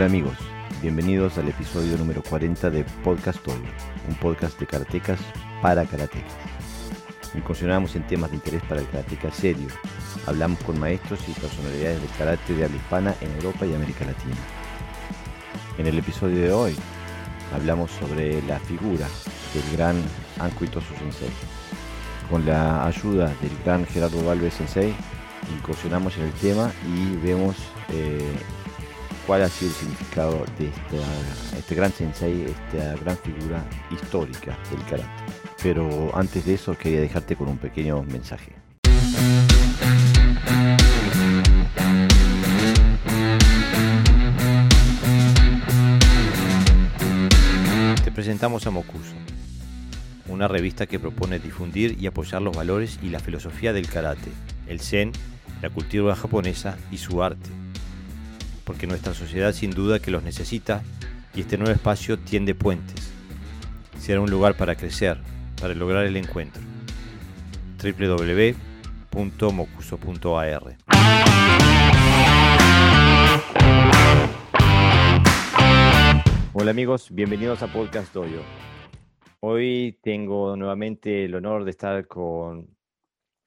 Hola amigos, bienvenidos al episodio número 40 de Podcast Toyo, un podcast de karatecas para karatecas. Incursionamos en temas de interés para el karateca serio. Hablamos con maestros y personalidades del karate de habla hispana en Europa y América Latina. En el episodio de hoy hablamos sobre la figura del gran Anko Itosu Sensei. Con la ayuda del gran Gerardo Valves Sensei, incursionamos en el tema y vemos eh, cuál ha sido el significado de este gran sensei, esta gran figura histórica del karate. Pero antes de eso quería dejarte con un pequeño mensaje. Te presentamos a Mokuso, una revista que propone difundir y apoyar los valores y la filosofía del karate, el zen, la cultura japonesa y su arte porque nuestra sociedad sin duda que los necesita y este nuevo espacio tiende puentes. Será un lugar para crecer, para lograr el encuentro. www.mocuso.ar Hola amigos, bienvenidos a Podcast Doyo. Hoy tengo nuevamente el honor de estar con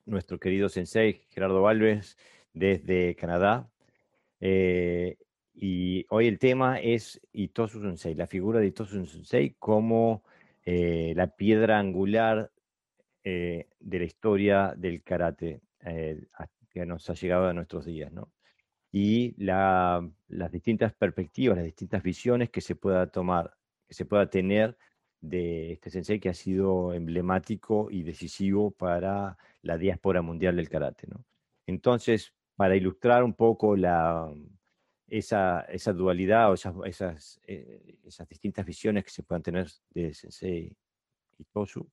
nuestro querido sensei Gerardo Valves desde Canadá. Eh, y hoy el tema es Itosu Sensei, la figura de Itosu Sensei como eh, la piedra angular eh, de la historia del karate que nos ha llegado a nuestros días, ¿no? Y las distintas perspectivas, las distintas visiones que se pueda tomar, que se pueda tener de este sensei que ha sido emblemático y decisivo para la diáspora mundial del karate, ¿no? Entonces, para ilustrar un poco la, esa, dualidad o esas, esas, eh, distintas visiones que se puedan tener de Sensei y Tosu,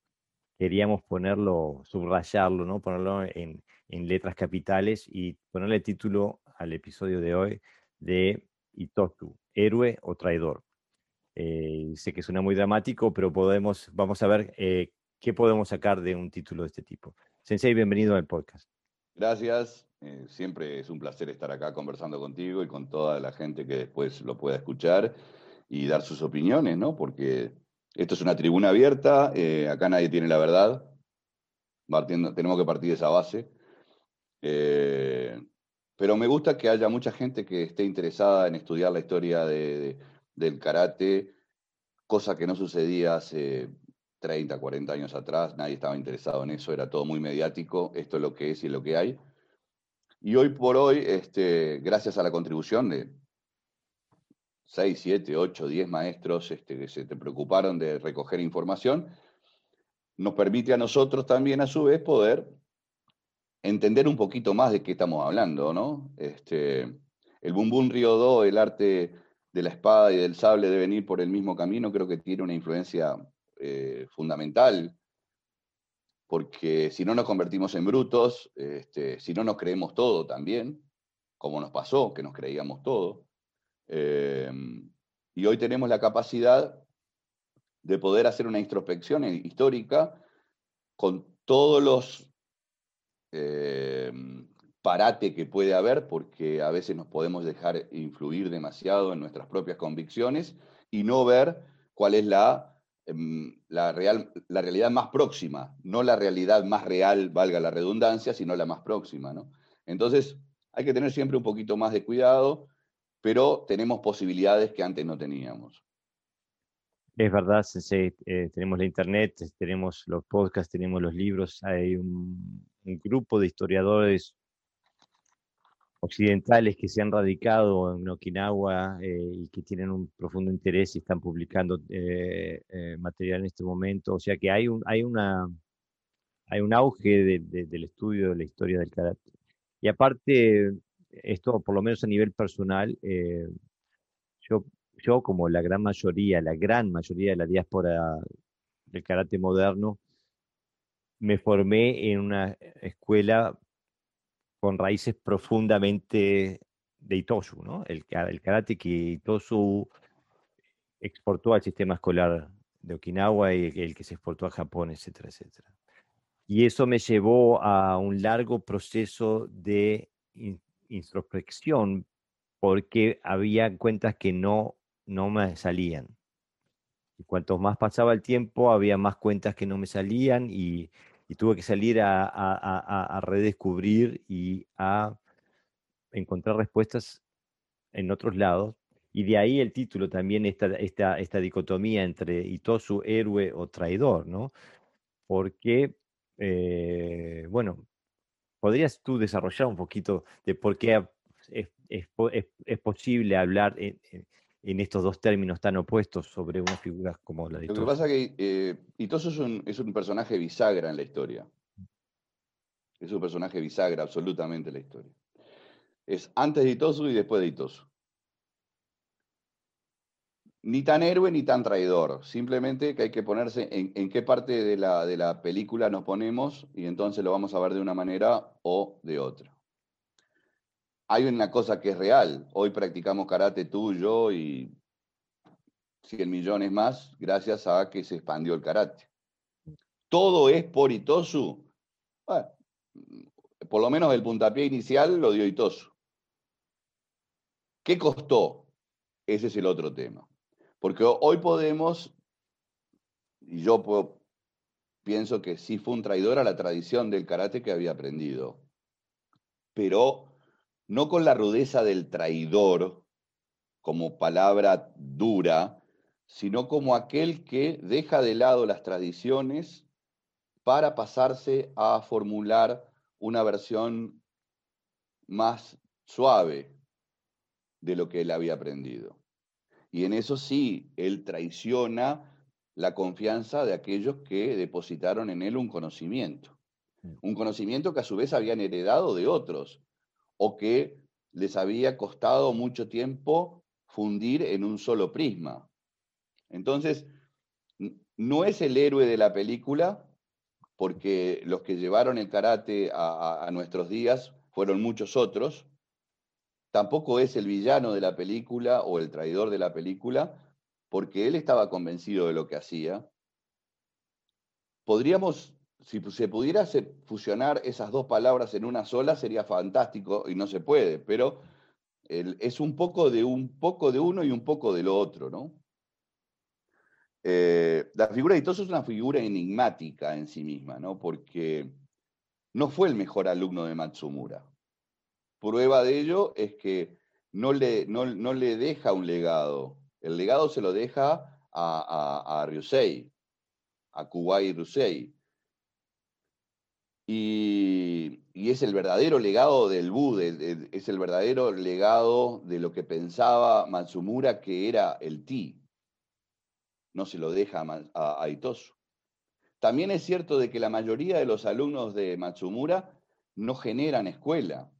queríamos ponerlo, subrayarlo, ¿no? ponerlo en, letras capitales y ponerle título al episodio de hoy de Itosu, héroe o traidor. Eh, sé que suena muy dramático, pero podemos, vamos a ver eh, qué podemos sacar de un título de este tipo. Sensei, bienvenido al podcast. Gracias. Eh, siempre es un placer estar acá conversando contigo y con toda la gente que después lo pueda escuchar y dar sus opiniones, ¿no? Porque esto es una tribuna abierta, eh, acá nadie tiene la verdad, tenemos que partir de esa base. Eh, pero me gusta que haya mucha gente que esté interesada en estudiar la historia del karate, cosa que no sucedía hace 30, 40 años atrás, nadie estaba interesado en eso, era todo muy mediático, esto es lo que es y lo que hay. Y hoy por hoy, este, gracias a la contribución de 6, 7, 8, 10 maestros este, que se te preocuparon de recoger información, nos permite a nosotros también, a su vez, poder entender un poquito más de qué estamos hablando, ¿no? Este, el Bumbum Río Do, el arte de la espada y del sable de venir por el mismo camino, creo que tiene una influencia eh, fundamental porque si no nos convertimos en brutos, este, si no nos creemos todo también, como nos pasó, que nos creíamos todo, em, y hoy tenemos la capacidad de poder hacer una introspección histórica con todos los eh, parate que puede haber, porque a veces nos podemos dejar influir demasiado en nuestras propias convicciones y no ver cuál es la la, real, la realidad más próxima, no la realidad más real, valga la redundancia, sino la más próxima. ¿no? Entonces, hay que tener siempre un poquito más de cuidado, pero tenemos posibilidades que antes no teníamos. Es verdad, eh, tenemos la internet, tenemos los podcasts, tenemos los libros, hay un grupo de historiadores occidentales que se han radicado en Okinawa eh, y que tienen un profundo interés y están publicando eh, eh, material en este momento. O sea que hay un, hay una, hay un auge del estudio de la historia del karate. Y aparte, esto por lo menos a nivel personal, yo, yo como la gran mayoría, la gran mayoría de la diáspora del karate moderno, me formé en una escuela con raíces profundamente de Itosu, ¿no? El, el karate que Itosu exportó al sistema escolar de Okinawa y el que se exportó a Japón, etcétera, etcétera. Y eso me llevó a un largo proceso de introspección porque había cuentas que no, no me salían. Y cuanto más pasaba el tiempo, había más cuentas que no me salían y, tuve que salir a, redescubrir y a encontrar respuestas en otros lados. Y de ahí el título también, esta, esta, esta dicotomía entre Itosu, héroe o traidor, ¿no? Porque, eh, bueno, ¿podrías tú desarrollar un poquito de por qué es, posible hablar estos dos términos tan opuestos sobre una figura como la de? Lo que pasa es que eh, Itosu es un, es un personaje bisagra en la historia. Es un personaje bisagra absolutamente en la historia. Es antes de Itosu y después de Itosu. Ni tan héroe ni tan traidor. Simplemente que hay que ponerse en, en qué parte de la, de la película nos ponemos y entonces lo vamos a ver de una manera o de otra hay una cosa que es real. Hoy practicamos karate tú, yo y 100 millones más gracias a que se expandió el karate. Todo es por Itosu. por lo menos el puntapié inicial lo dio Itosu. ¿Qué costó? Ese es el otro tema. Porque hoy podemos, y yo pienso que sí fue un traidor a la tradición del karate que había aprendido. Pero no con la rudeza del traidor como palabra dura, sino como aquel que deja de lado las tradiciones para pasarse a formular una versión más suave de lo que él había aprendido. Y en eso sí, él traiciona la confianza de aquellos que depositaron en él un conocimiento. Mm. Un conocimiento que a su vez habían heredado de otros o que les había costado mucho tiempo fundir en un solo prisma. Entonces, no es el héroe de la película, porque los que llevaron el karate a, nuestros días fueron muchos otros. Tampoco es el villano de la película o el traidor de la película, porque él estaba convencido de lo que hacía. Podríamos si se pudiera fusionar esas dos palabras en una sola sería fantástico y no se puede, pero es un poco de un poco de uno y un poco de lo otro, ¿no? Eh, la figura de Itoso es una figura enigmática en sí misma, ¿no? Porque no fue el mejor alumno de Matsumura. Prueba de ello es que no le, no, le deja un legado. El legado se lo deja a, a, a Ryusei, a Kuwai Ryusei. Y, es el verdadero legado del Bu, es el verdadero legado de lo que pensaba Matsumura que era el Ti. No se lo deja a, a Itosu. También es cierto de que la mayoría de los alumnos de Matsumura no generan escuela.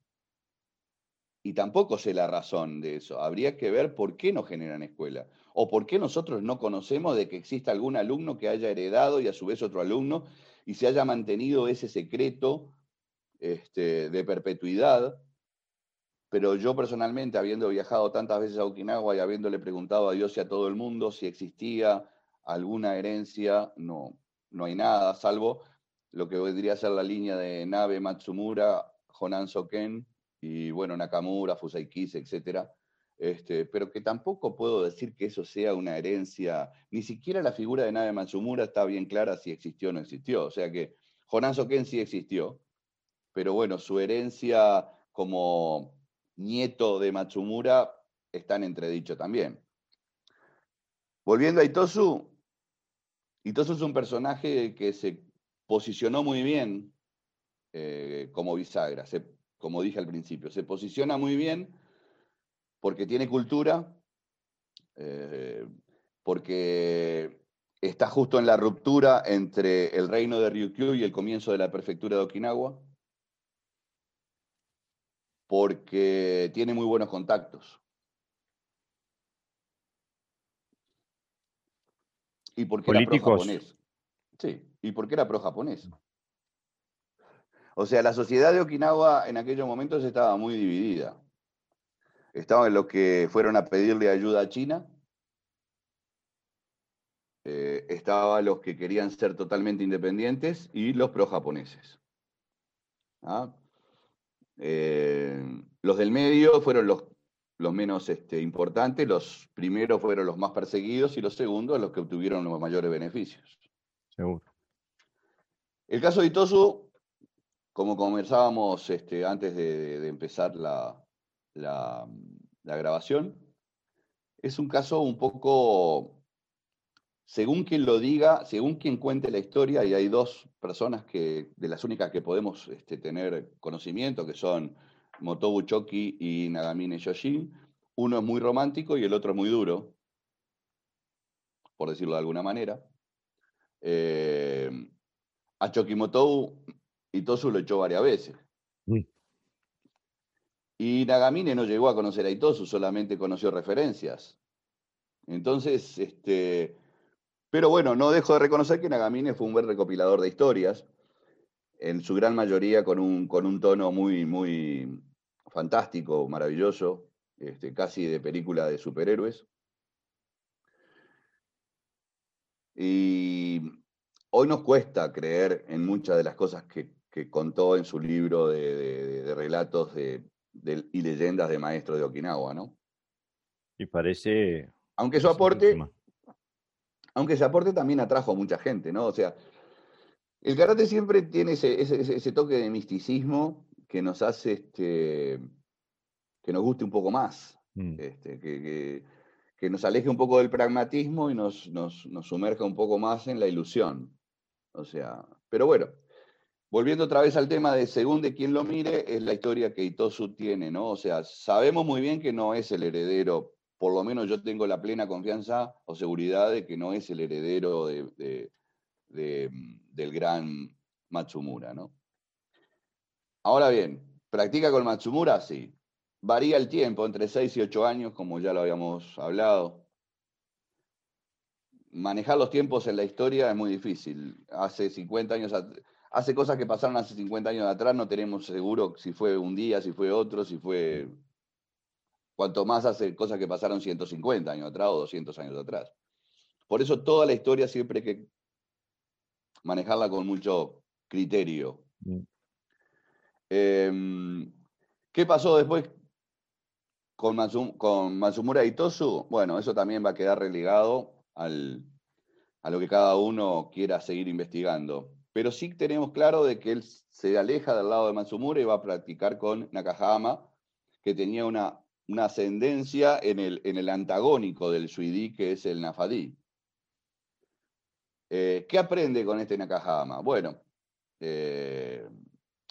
Y tampoco sé la razón de eso. Habría que ver por qué no generan escuela. O por qué nosotros no conocemos de que exista algún alumno que haya heredado y a su vez otro alumno y se haya mantenido ese secreto este, de perpetuidad. Pero yo personalmente, habiendo viajado tantas veces a Okinawa y habiéndole preguntado a Dios y a todo el mundo si existía alguna herencia, no, no hay nada, salvo lo que vendría a ser la línea de Nabe Matsumura, Honan Soken y bueno, Nakamura, Fusai Kise, etcétera, este, pero que tampoco puedo decir que eso sea una herencia, ni siquiera la figura de Nabe Matsumura está bien clara si existió o no existió, o sea que Jonan Soken sí existió, pero bueno, su herencia como nieto de Matsumura está en entredicho también. Volviendo a Itosu, Itosu es un personaje que se posicionó muy bien eh, como bisagra, como dije al principio, se posiciona muy bien porque tiene cultura, eh, porque está justo en la ruptura entre el reino de Ryukyu y el comienzo de la prefectura de Okinawa, porque tiene muy buenos contactos. Y porque era pro-japonés. Sí, y porque era pro-japonés. O sea, la sociedad de Okinawa en aquellos momentos estaba muy dividida. Estaban los que fueron a pedirle ayuda a China. Eh, estaban los que querían ser totalmente independientes y los pro-japoneses. ¿ah? Eh, los del medio fueron los los menos este, importantes, los primeros fueron los más perseguidos y los segundos los que obtuvieron los mayores beneficios. Seguro. El caso de Itosu, como conversábamos este, antes de, empezar la, la, grabación, es un caso un poco, según quien lo diga, según quien cuente la historia, y hay dos personas que, de las únicas que podemos este, tener conocimiento, que son Motobu Choki y Nagamine Yoshin. Uno es muy romántico y el otro es muy duro, por decirlo de alguna manera. Eh, a Choki Motobu Itosu lo echó varias veces. Mm. Y Nagamine no llegó a conocer a Itosu, solamente conoció referencias. Entonces, este, pero bueno, no dejo de reconocer que Nagamine fue un buen recopilador de historias, en su gran mayoría con un, con un tono muy, muy, fantástico, maravilloso, este, casi de película de superhéroes. Y hoy nos cuesta creer en muchas de las cosas que, contó en su libro de, relatos de, y leyendas de maestros de Okinawa, ¿no? Y parece... Aunque su aporte, aunque ese aporte también atrajo a mucha gente, ¿no? O sea, el karate siempre tiene ese, ese toque de misticismo que nos hace este, que nos guste un poco más, mm. este, que, que, nos aleje un poco del pragmatismo y nos, nos, nos, sumerja un poco más en la ilusión. O sea, pero bueno, volviendo otra vez al tema de según de quién lo mire, es la historia que Itosu tiene, ¿no? O sea, sabemos muy bien que no es el heredero, por lo menos yo tengo la plena confianza o seguridad de que no es el heredero de, del gran Matsumura, ¿no? Ahora bien, ¿practica con Matsumura? Sí. Varía el tiempo, entre 6 y 8 años, como ya lo habíamos hablado. Manejar los tiempos en la historia es muy difícil. Hace 50 años, hace cosas que pasaron hace 50 años atrás, no tenemos seguro si fue un día, si fue otro, si fue... Cuanto más hace cosas que pasaron 150 años atrás o 200 años atrás. Por eso toda la historia siempre hay que manejarla con mucho criterio. Mm. Em, ¿Qué pasó después con, con Matsumura Itosu? Bueno, eso también va a quedar relegado al, a lo que cada uno quiera seguir investigando. Pero sí tenemos claro de que él se aleja del lado de Matsumura y va a practicar con Nakahama, que tenía una, ascendencia en el, en el antagónico del Suidi, que es el Nafadí. Eh, ¿Qué aprende con este Nakahama? Bueno, eh,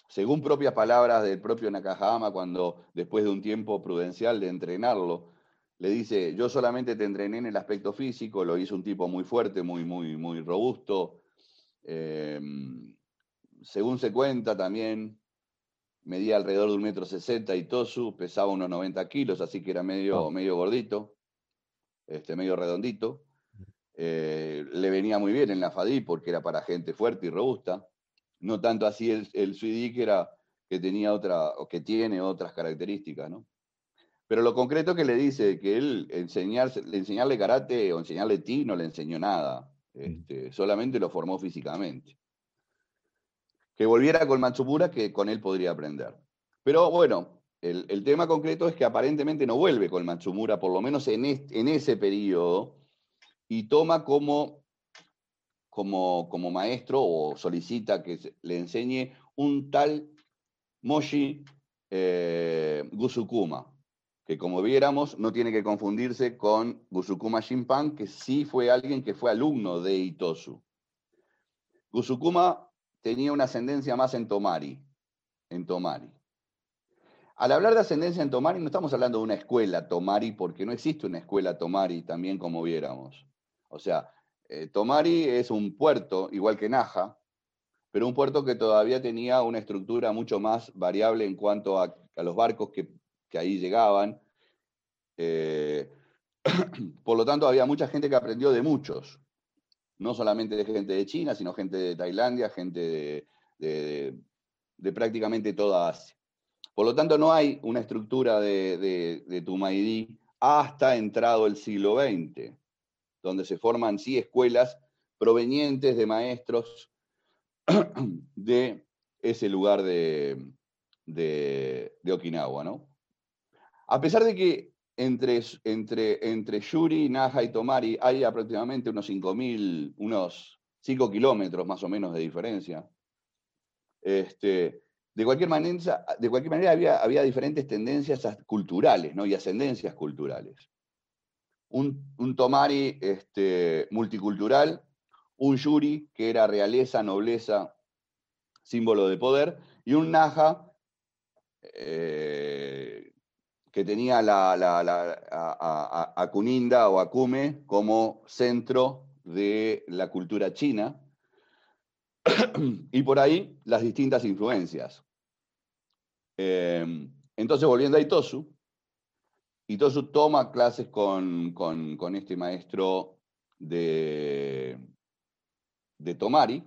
según propias palabras del propio Nakahama, cuando después de un tiempo prudencial de entrenarlo, le dice, yo solamente te entrené en el aspecto físico, lo hizo un tipo muy fuerte, muy, muy, muy robusto. Em, según se cuenta también, medía alrededor de un metro sesenta y Tosu pesaba unos 90 kilos, así que era medio, ah. medio gordito, este, medio redondito. Eh, le venía muy bien en la FADI porque era para gente fuerte y robusta no tanto así el, el que, era, que tenía otra, o que tiene otras características, ¿no? Pero lo concreto que le dice que él enseñarse, enseñarle karate o enseñarle ti no le enseñó nada, este, solamente lo formó físicamente. Que volviera con Matsumura, que con él podría aprender. Pero bueno, el, tema concreto es que aparentemente no vuelve con Matsumura, por lo menos en, ese periodo, y toma como como, maestro o solicita que le enseñe un tal Moshi eh, Gusukuma, que como viéramos no tiene que confundirse con Gusukuma Shinpan, que sí fue alguien que fue alumno de Itosu. Gusukuma tenía una ascendencia más en Tomari, en Tomari. Al hablar de ascendencia en Tomari, no estamos hablando de una escuela Tomari, porque no existe una escuela Tomari, también como viéramos. O sea, eh, Tomari es un puerto, igual que Naja, pero un puerto que todavía tenía una estructura mucho más variable en cuanto a, los barcos que, ahí llegaban. Eh, por lo tanto, había mucha gente que aprendió de muchos, no solamente de gente de China, sino gente de Tailandia, gente de, prácticamente toda Asia. Por lo tanto, no hay una estructura de, de Tumaidí hasta entrado el siglo XX donde se forman sí escuelas provenientes de maestros de ese lugar de, de, Okinawa, ¿no? A pesar de que entre, entre, entre Yuri, Naja y Tomari hay aproximadamente unos 5.000, unos 5 kilómetros más o menos de diferencia. Este, de cualquier manera, de cualquier manera había, había diferentes tendencias culturales ¿no? y ascendencias culturales. Un, un Tomari este, multicultural, un Yuri que era realeza, nobleza, símbolo de poder, y un Naja eh, que tenía la, a, a, Kuninda o Akume como centro de la cultura china, y por ahí las distintas influencias. Em, entonces, volviendo a Itosu, Itosu toma clases con, con, este maestro de, de Tomari,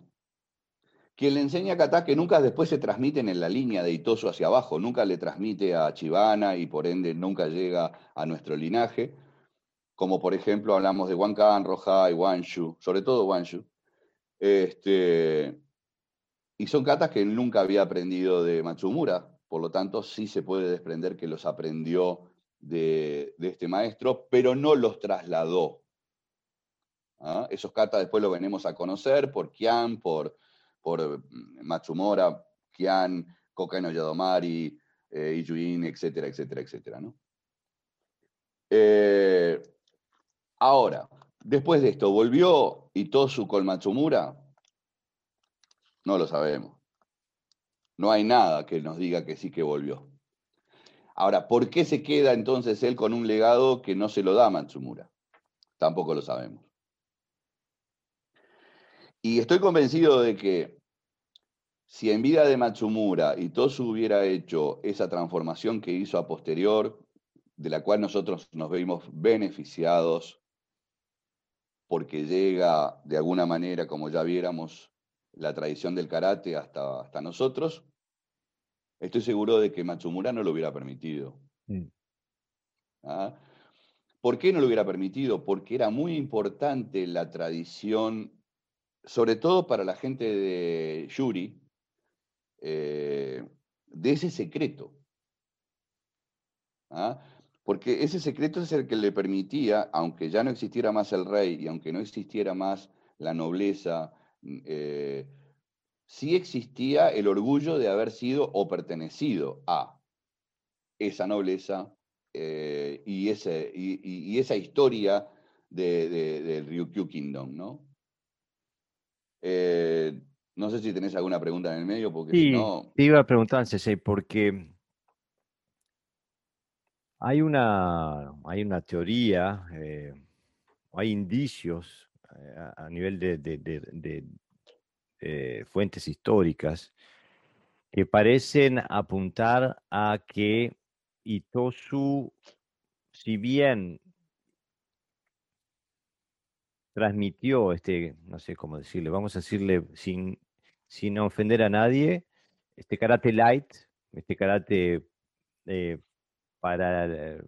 quien le enseña a que nunca después se transmiten en la línea de Itosu hacia abajo, nunca le transmite a Chivana y por ende nunca llega a nuestro linaje, como por ejemplo hablamos de Wankan, Roja y Wanshu, sobre todo Wanshu. Este, y son katas que nunca había aprendido de Matsumura, por lo tanto sí se puede desprender que los aprendió de, este maestro, pero no los trasladó. ¿Ah? Esos katas después los venimos a conocer por Kian, por por mm, Matsumora, Kian, Kokaino Yadomari, eh, Iyuin, etcétera, etcétera, etcétera. ¿no? Eh, ahora, después de esto, ¿volvió Itosu con Matsumura? No lo sabemos. No hay nada que nos diga que sí que volvió. Ahora, ¿por qué se queda entonces él con un legado que no se lo da Matsumura? Tampoco lo sabemos. Y estoy convencido de que si en vida de Matsumura Itosu hubiera hecho esa transformación que hizo a posterior, de la cual nosotros nos vimos beneficiados, porque llega de alguna manera, como ya viéramos, la tradición del karate hasta, hasta nosotros, estoy seguro de que Matsumura no lo hubiera permitido. Mm. ¿Ah? ¿Por qué no lo hubiera permitido? Porque era muy importante la tradición sobre todo para la gente de Yuri, eh, de ese secreto. ¿ah? Porque ese secreto es el que le permitía, aunque ya no existiera más el rey y aunque no existiera más la nobleza, mm, eh, sí existía el orgullo de haber sido o pertenecido a esa nobleza eh, y, ese, y, esa historia del de, Ryukyu Kingdom, ¿no? Eh, no sé si tenés alguna pregunta en el medio, porque sí, si no. Te iba a preguntar, César, porque hay una, hay una teoría, eh, hay indicios eh, a, nivel de, fuentes históricas que parecen apuntar a que Itosu, si bien transmitió este, no sé cómo decirle, vamos a decirle sin, sin ofender a nadie, este karate light, este karate eh, para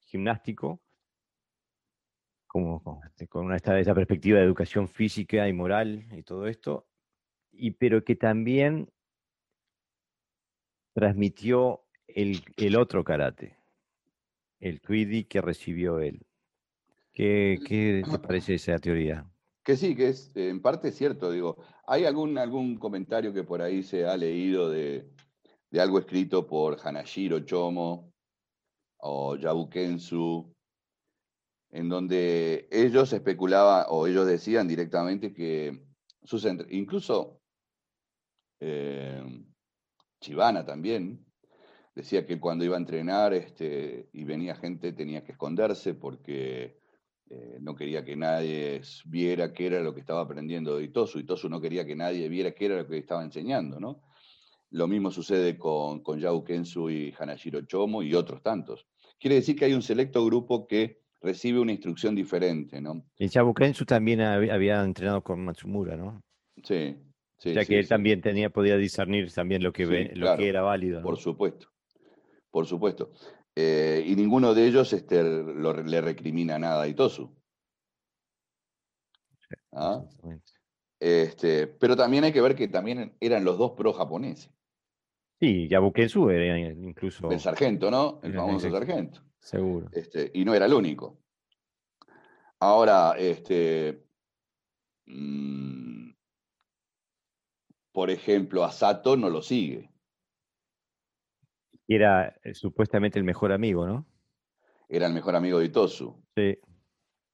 gimnástico, como, este, con una, esta, esa perspectiva de educación física y moral y todo esto, y, pero que también transmitió el, el otro karate, el Tweedy que recibió él. ¿Qué, qué te parece esa teoría? Que sí, que es en parte cierto, digo. ¿Hay algún, algún comentario que por ahí se ha leído de, algo escrito por Hanashiro Chomo o Yabu Kensu, en donde ellos especulaban o ellos decían directamente que sus incluso eh, Chivana también decía que cuando iba a entrenar este, y venía gente tenía que esconderse porque eh, no quería que nadie viera qué era lo que estaba aprendiendo de Itosu. Itosu no quería que nadie viera qué era lo que estaba enseñando, ¿no? Lo mismo sucede con, con Yao Kensu y Hanashiro Chomo y otros tantos. Quiere decir que hay un selecto grupo que recibe una instrucción diferente, ¿no? Y Yao Kensu también había, entrenado con Matsumura, ¿no? Sí. sí ya que él también tenía, podía discernir también lo que, lo que era válido. Por supuesto, por supuesto. Eh, y ninguno de ellos este, le recrimina nada a Itosu. ¿Ah? Este, pero también hay que ver que también eran los dos pro japoneses. Sí, Yabukensu era incluso. El sargento, ¿no? El famoso sargento. Seguro. Este, y no era el único. Ahora, este, mm, por ejemplo, Asato no lo sigue. Era eh, supuestamente el mejor amigo, ¿no? Era el mejor amigo de Itosu. Sí.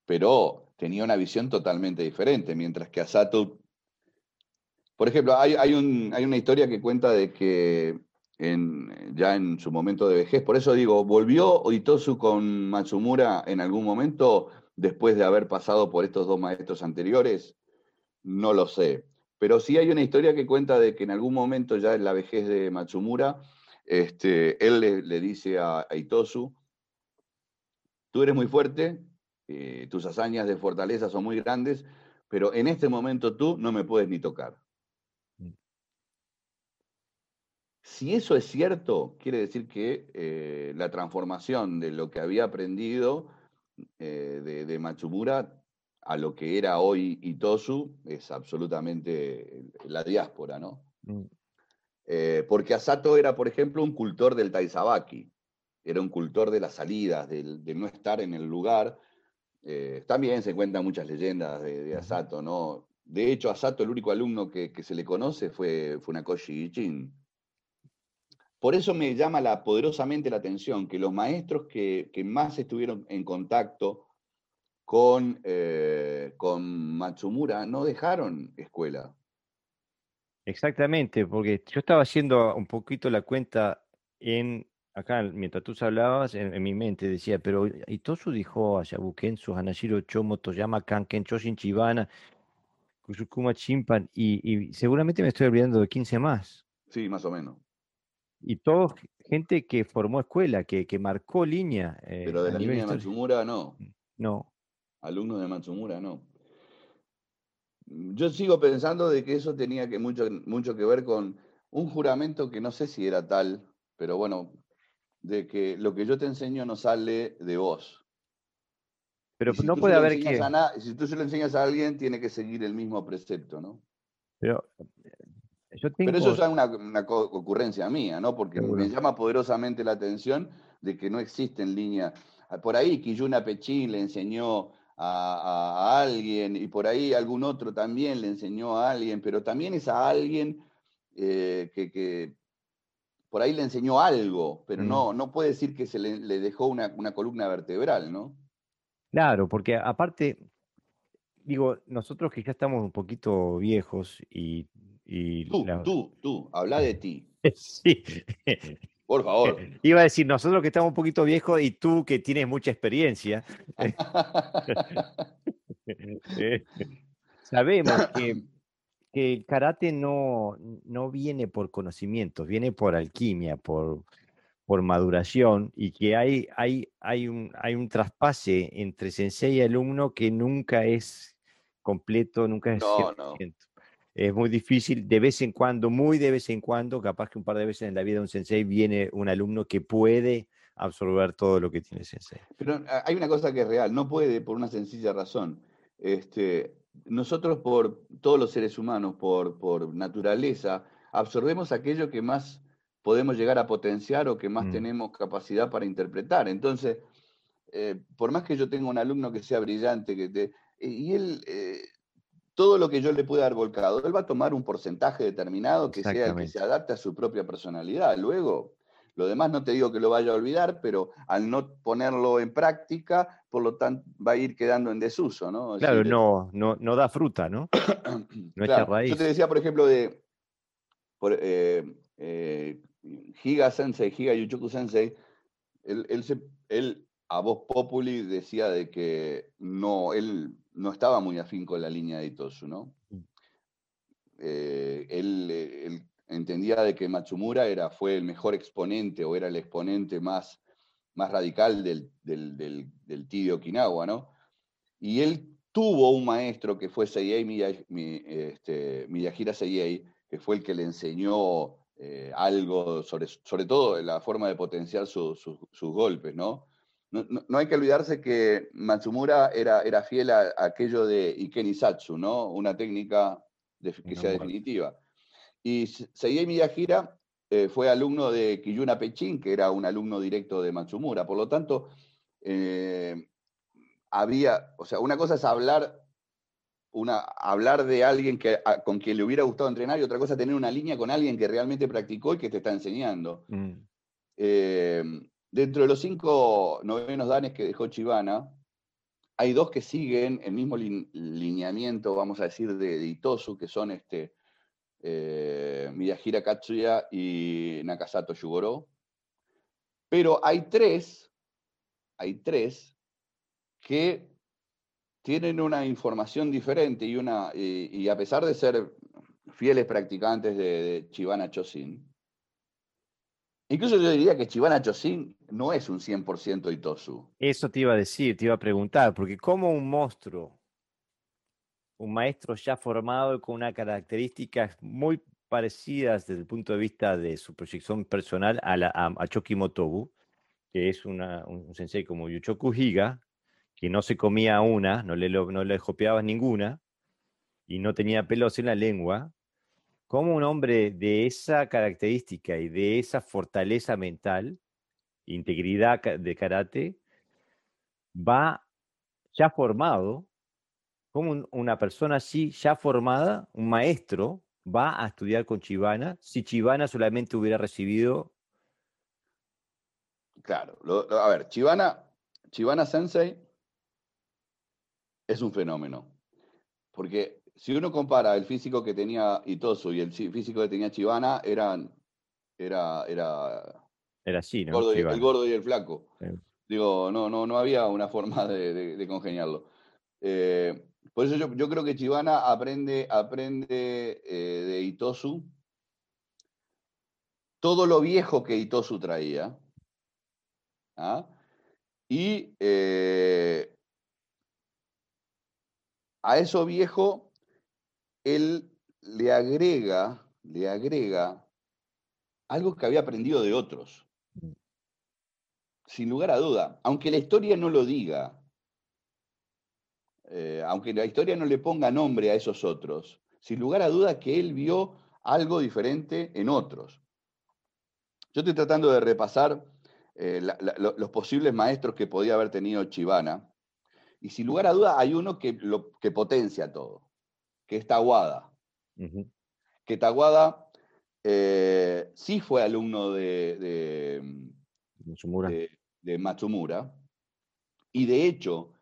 Pero tenía una visión totalmente diferente, mientras que Asato... Por ejemplo, hay, hay, un, hay una historia que cuenta de que en, ya en su momento de vejez, por eso digo, ¿volvió Itosu con Matsumura en algún momento después de haber pasado por estos dos maestros anteriores? No lo sé. Pero sí hay una historia que cuenta de que en algún momento, ya en la vejez de Matsumura, este, él le, dice a, Itosu, tú eres muy fuerte, eh, tus hazañas de fortaleza son muy grandes, pero en este momento tú no me puedes ni tocar. Mm. Si eso es cierto, quiere decir que eh, la transformación de lo que había aprendido eh, de, de, Matsumura a lo que era hoy Itosu es absolutamente la diáspora, ¿no? Mm. Eh, porque Asato era, por ejemplo, un cultor del Taizabaki, era un cultor de las salidas, de, no estar en el lugar. Eh, también se cuentan muchas leyendas de, Asato, ¿no? De hecho, Asato, el único alumno que, se le conoce fue Funakoshi Ichin. Por eso me llama la, poderosamente la atención que los maestros que, más estuvieron en contacto con, eh, con Matsumura no dejaron escuela. Exactamente, porque yo estaba haciendo un poquito la cuenta en acá, mientras tú hablabas, en, mi mente decía, pero Itosu dijo a Yabukensu, Hanashiro Chomo, Toyama Kanken, Choshin Chibana, Kusukuma Chimpan, y, seguramente me estoy olvidando de 15 más. Sí, más o menos. Y todo gente que formó escuela, que, que marcó línea. Eh, pero de la línea de Matsumura no. No. Alumnos de Matsumura no. Yo sigo pensando de que eso tenía que mucho, mucho que ver con un juramento que no sé si era tal, pero bueno, de que lo que yo te enseño no sale de vos. Pero no puede haber que... si tú se lo enseñas a alguien, tiene que seguir el mismo precepto, ¿no? Pero, yo tengo... Pero eso es una, una ocurrencia mía, ¿no? Porque me llama poderosamente la atención de que no existe en línea. Por ahí Kiyuna Pechín le enseñó a, alguien y por ahí algún otro también le enseñó a alguien, pero también es a alguien eh, que, por ahí le enseñó algo, pero mm. no, no puede decir que se le, dejó una, columna vertebral, ¿no? Claro, porque aparte, digo, nosotros que ya estamos un poquito viejos y... tú, tú, tú, habla de ti. sí. Por favor. Iba a decir, nosotros que estamos un poquito viejos y tú que tienes mucha experiencia. Sabemos que, el karate no, no viene por conocimientos, viene por alquimia, por, por maduración y que hay, hay, hay, un, hay un traspase entre sensei y alumno que nunca es completo, nunca es no, No es muy difícil, de vez en cuando, muy de vez en cuando, capaz que un par de veces en la vida de un sensei viene un alumno que puede absorber todo lo que tiene el sensei. Pero ah, hay una cosa que es real, no puede por una sencilla razón. Este, nosotros por todos los seres humanos, por, por naturaleza, absorbemos aquello que más podemos llegar a potenciar o que más mm. tenemos capacidad para interpretar. Entonces, eh, por más que yo tenga un alumno que sea brillante, que te, y él eh, todo lo que yo le pueda dar volcado, él va a tomar un porcentaje determinado que sea que se adapte a su propia personalidad. Luego, lo demás no te digo que lo vaya a olvidar, pero al no ponerlo en práctica, por lo tanto, va a ir quedando en desuso, ¿no? claro, no, no, no da fruta, ¿no? no raíz. Yo te decía, por ejemplo, de por, eh, eh, Higa Sensei, Higa Yuchoku Sensei, él, él, él a voz populi decía de que no, él no estaba muy afín con la línea de Itosu, ¿no? Mm. Eh, él, entendía de que Matsumura era, fue el mejor exponente o era el exponente más, más radical del, del, Okinawa, ¿no? Y él tuvo un maestro que fue Seiyei este, Miyahira Seiyei, que fue el que le enseñó eh, algo sobre, sobre todo la forma de potenciar sus golpes, ¿no? No, hay que olvidarse que Matsumura era, era fiel a, aquello de Ikenisatsu, ¿no? Una técnica que sea definitiva. Y Seiyei Miyahira eh, fue alumno de Kiyuna Pechin, que era un alumno directo de Matsumura. Por lo tanto, eh, había, o sea, una cosa es hablar, una, hablar de alguien que, con quien le hubiera gustado entrenar y otra cosa es tener una línea con alguien que realmente practicó y que te está enseñando. Mm. Eh, dentro de los cinco novenos danes que dejó Chivana, hay dos que siguen el mismo lineamiento, vamos a decir, de, Itosu, que son este, eh, Katsuya y Nakasato Yugoro. Pero hay tres, hay tres que tienen una información diferente y, una, y, a pesar de ser fieles practicantes de, de Chivana Chosin, incluso yo diría que Chivana Chosin no es un 100% Itosu. Eso te iba a decir, te iba a preguntar, porque como un monstruo, un maestro ya formado con unas características muy parecidas desde el punto de vista de su proyección personal a, la, Choki Motobu, que es un sensei como Yuchoku Higa, que no se comía una, no le, no le copiabas ninguna, y no tenía pelos en la lengua, como un hombre de esa característica y de esa fortaleza mental, integridad de karate, va ya formado, como una persona así, ya formada, un maestro, va a estudiar con Chivana, si Chivana solamente hubiera recibido... Claro, a ver, Chivana, Chivana Sensei es un fenómeno. Porque si uno compara el físico que tenía Itosu y el físico que tenía Chivana, eran, era, era, era así, ¿no? el gordo y el flaco. Digo, no, no, no había una forma de, congeniarlo. Eh, por eso yo, creo que Chivana aprende, aprende eh, de Itosu todo lo viejo que Itosu traía. ¿ah? Y eh, a eso viejo, él le agrega, le agrega algo que había aprendido de otros. Sin lugar a duda, aunque la historia no lo diga, eh, aunque la historia no le ponga nombre a esos otros, sin lugar a duda que él vio algo diferente en otros. Yo estoy tratando de repasar eh, los posibles maestros que podía haber tenido Chivana, y sin lugar a duda hay uno que, lo, que potencia todo, que es Taguada. Que Taguada eh, sí fue alumno de, de, Matsumura. Y de hecho,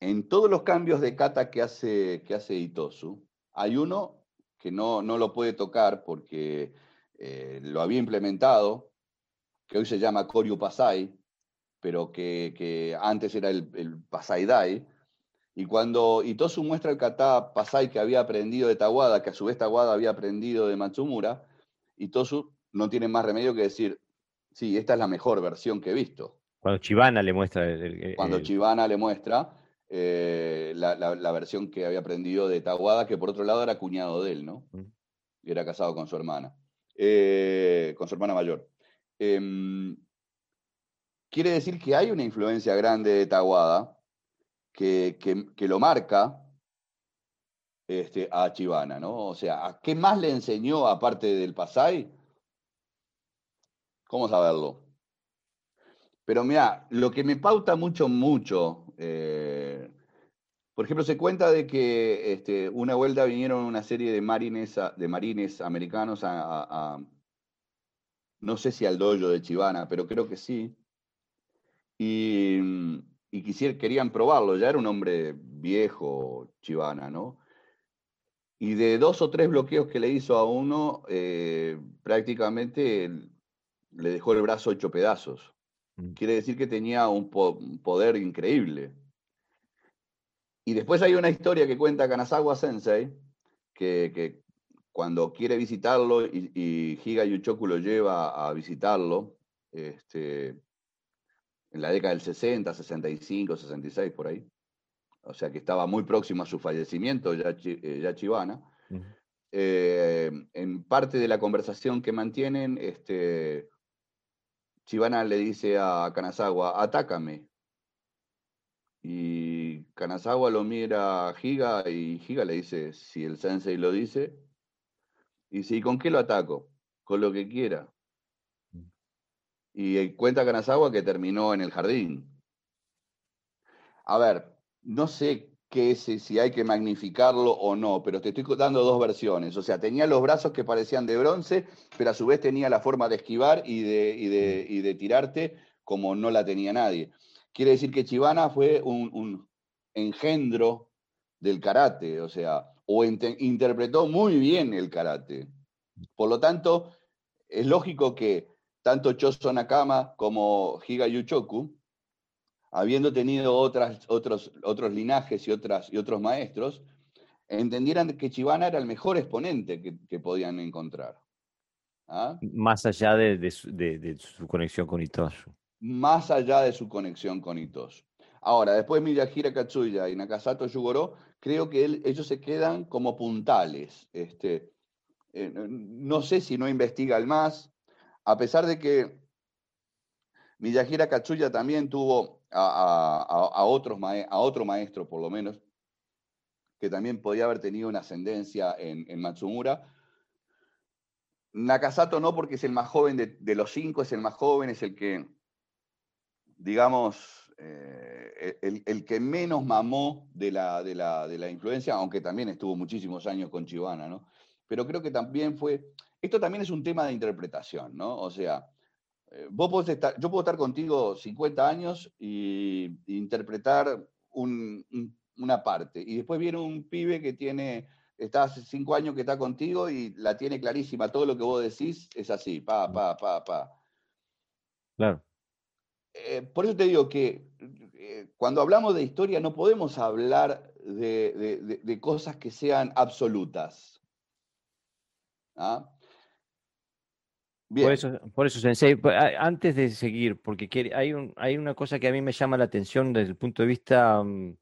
en todos los cambios de kata que hace, que hace Itosu, hay uno que no, no lo puede tocar porque eh, lo había implementado, que hoy se llama Koryu Pasai, pero que, antes era el, el, Pasai Dai. Y cuando Itosu muestra el kata Pasai que había aprendido de Tawada, que a su vez Tawada había aprendido de Matsumura, Itosu no tiene más remedio que decir, sí, esta es la mejor versión que he visto. Cuando Chivana le muestra... Cuando Chivana le muestra eh, la, versión que había aprendido de Tawada, que por otro lado era cuñado de él, ¿no? Mm. Y era casado con su hermana, eh, con su hermana mayor. Em, quiere decir que hay una influencia grande de Taguada que, lo marca este, a Chivana, ¿no? O sea, ¿a qué más le enseñó aparte del Pasay? ¿Cómo saberlo? Pero mira, lo que me pauta mucho, mucho, eh, por ejemplo, se cuenta de que este, una vuelta vinieron una serie de marines, de marines americanos a, no sé si al dojo de Chivana, pero creo que sí, y, querían probarlo, ya era un hombre viejo, Chivana, ¿no? Y de dos o tres bloqueos que le hizo a uno, eh, prácticamente le dejó el brazo hecho pedazos. Mm. Quiere decir que tenía un, poder increíble. Y después hay una historia que cuenta Kanazawa Sensei, que, cuando quiere visitarlo y, y Higa Yuchoku lo lleva a visitarlo, este, en la década del 60, 65, 66, por ahí. O sea que estaba muy próximo a su fallecimiento, ya, eh, Chivana. Eh, en parte de la conversación que mantienen, este, Chivana le dice a Kanazawa, atácame. Y Kanazawa lo mira a Giga y Giga le dice, si el sensei lo dice, y dice, ¿y con qué lo ataco? con lo que quiera. Y cuenta Kanazawa que terminó en el jardín. A ver, no sé qué es, si hay que magnificarlo o no, pero te estoy dando dos versiones. O sea, tenía los brazos que parecían de bronce, pero a su vez tenía la forma de esquivar y de, mm. de, tirarte como no la tenía nadie. Quiere decir que Chivana fue un, engendro del karate, o sea, o interpretó muy bien el karate. Por lo tanto, es lógico que tanto Choso Nakama como Higa Yuchoku habiendo tenido otras, otros, otros linajes y, otras, y otros maestros, entendieran que Chivana era el mejor exponente que, podían encontrar. ¿ah? Más allá de, su, conexión con Itosu. Más allá de su conexión con Itosu. Ahora, después Miyahira Katsuya y Nakasato Yugoro, creo que ellos se quedan como puntales. Este, eh, no sé si no investiga el más, a pesar de que Miyahira Katsuya también tuvo a, otros otro maestro, por lo menos, que también podía haber tenido una ascendencia en, Matsumura. Nakasato no, porque es el más joven de, los cinco, es el más joven, es el que, digamos, eh, el, que menos mamó de la, de, la, de la influencia, aunque también estuvo muchísimos años con Chivana, ¿no? Pero creo que también fue, esto también es un tema de interpretación, ¿no? O sea, eh, estar, yo puedo estar contigo 50 años y, interpretar una parte. Y después viene un pibe que tiene, está hace 5 años que está contigo y la tiene clarísima. Todo lo que vos decís es así, pa, pa, pa, pa. Claro. Eh, por eso te digo que eh, cuando hablamos de historia no podemos hablar de, cosas que sean absolutas. ¿Ah? Por eso, por eso, Sensei, antes de seguir, porque hay, un, hay una cosa que a mí me llama la atención desde el punto de vista mm,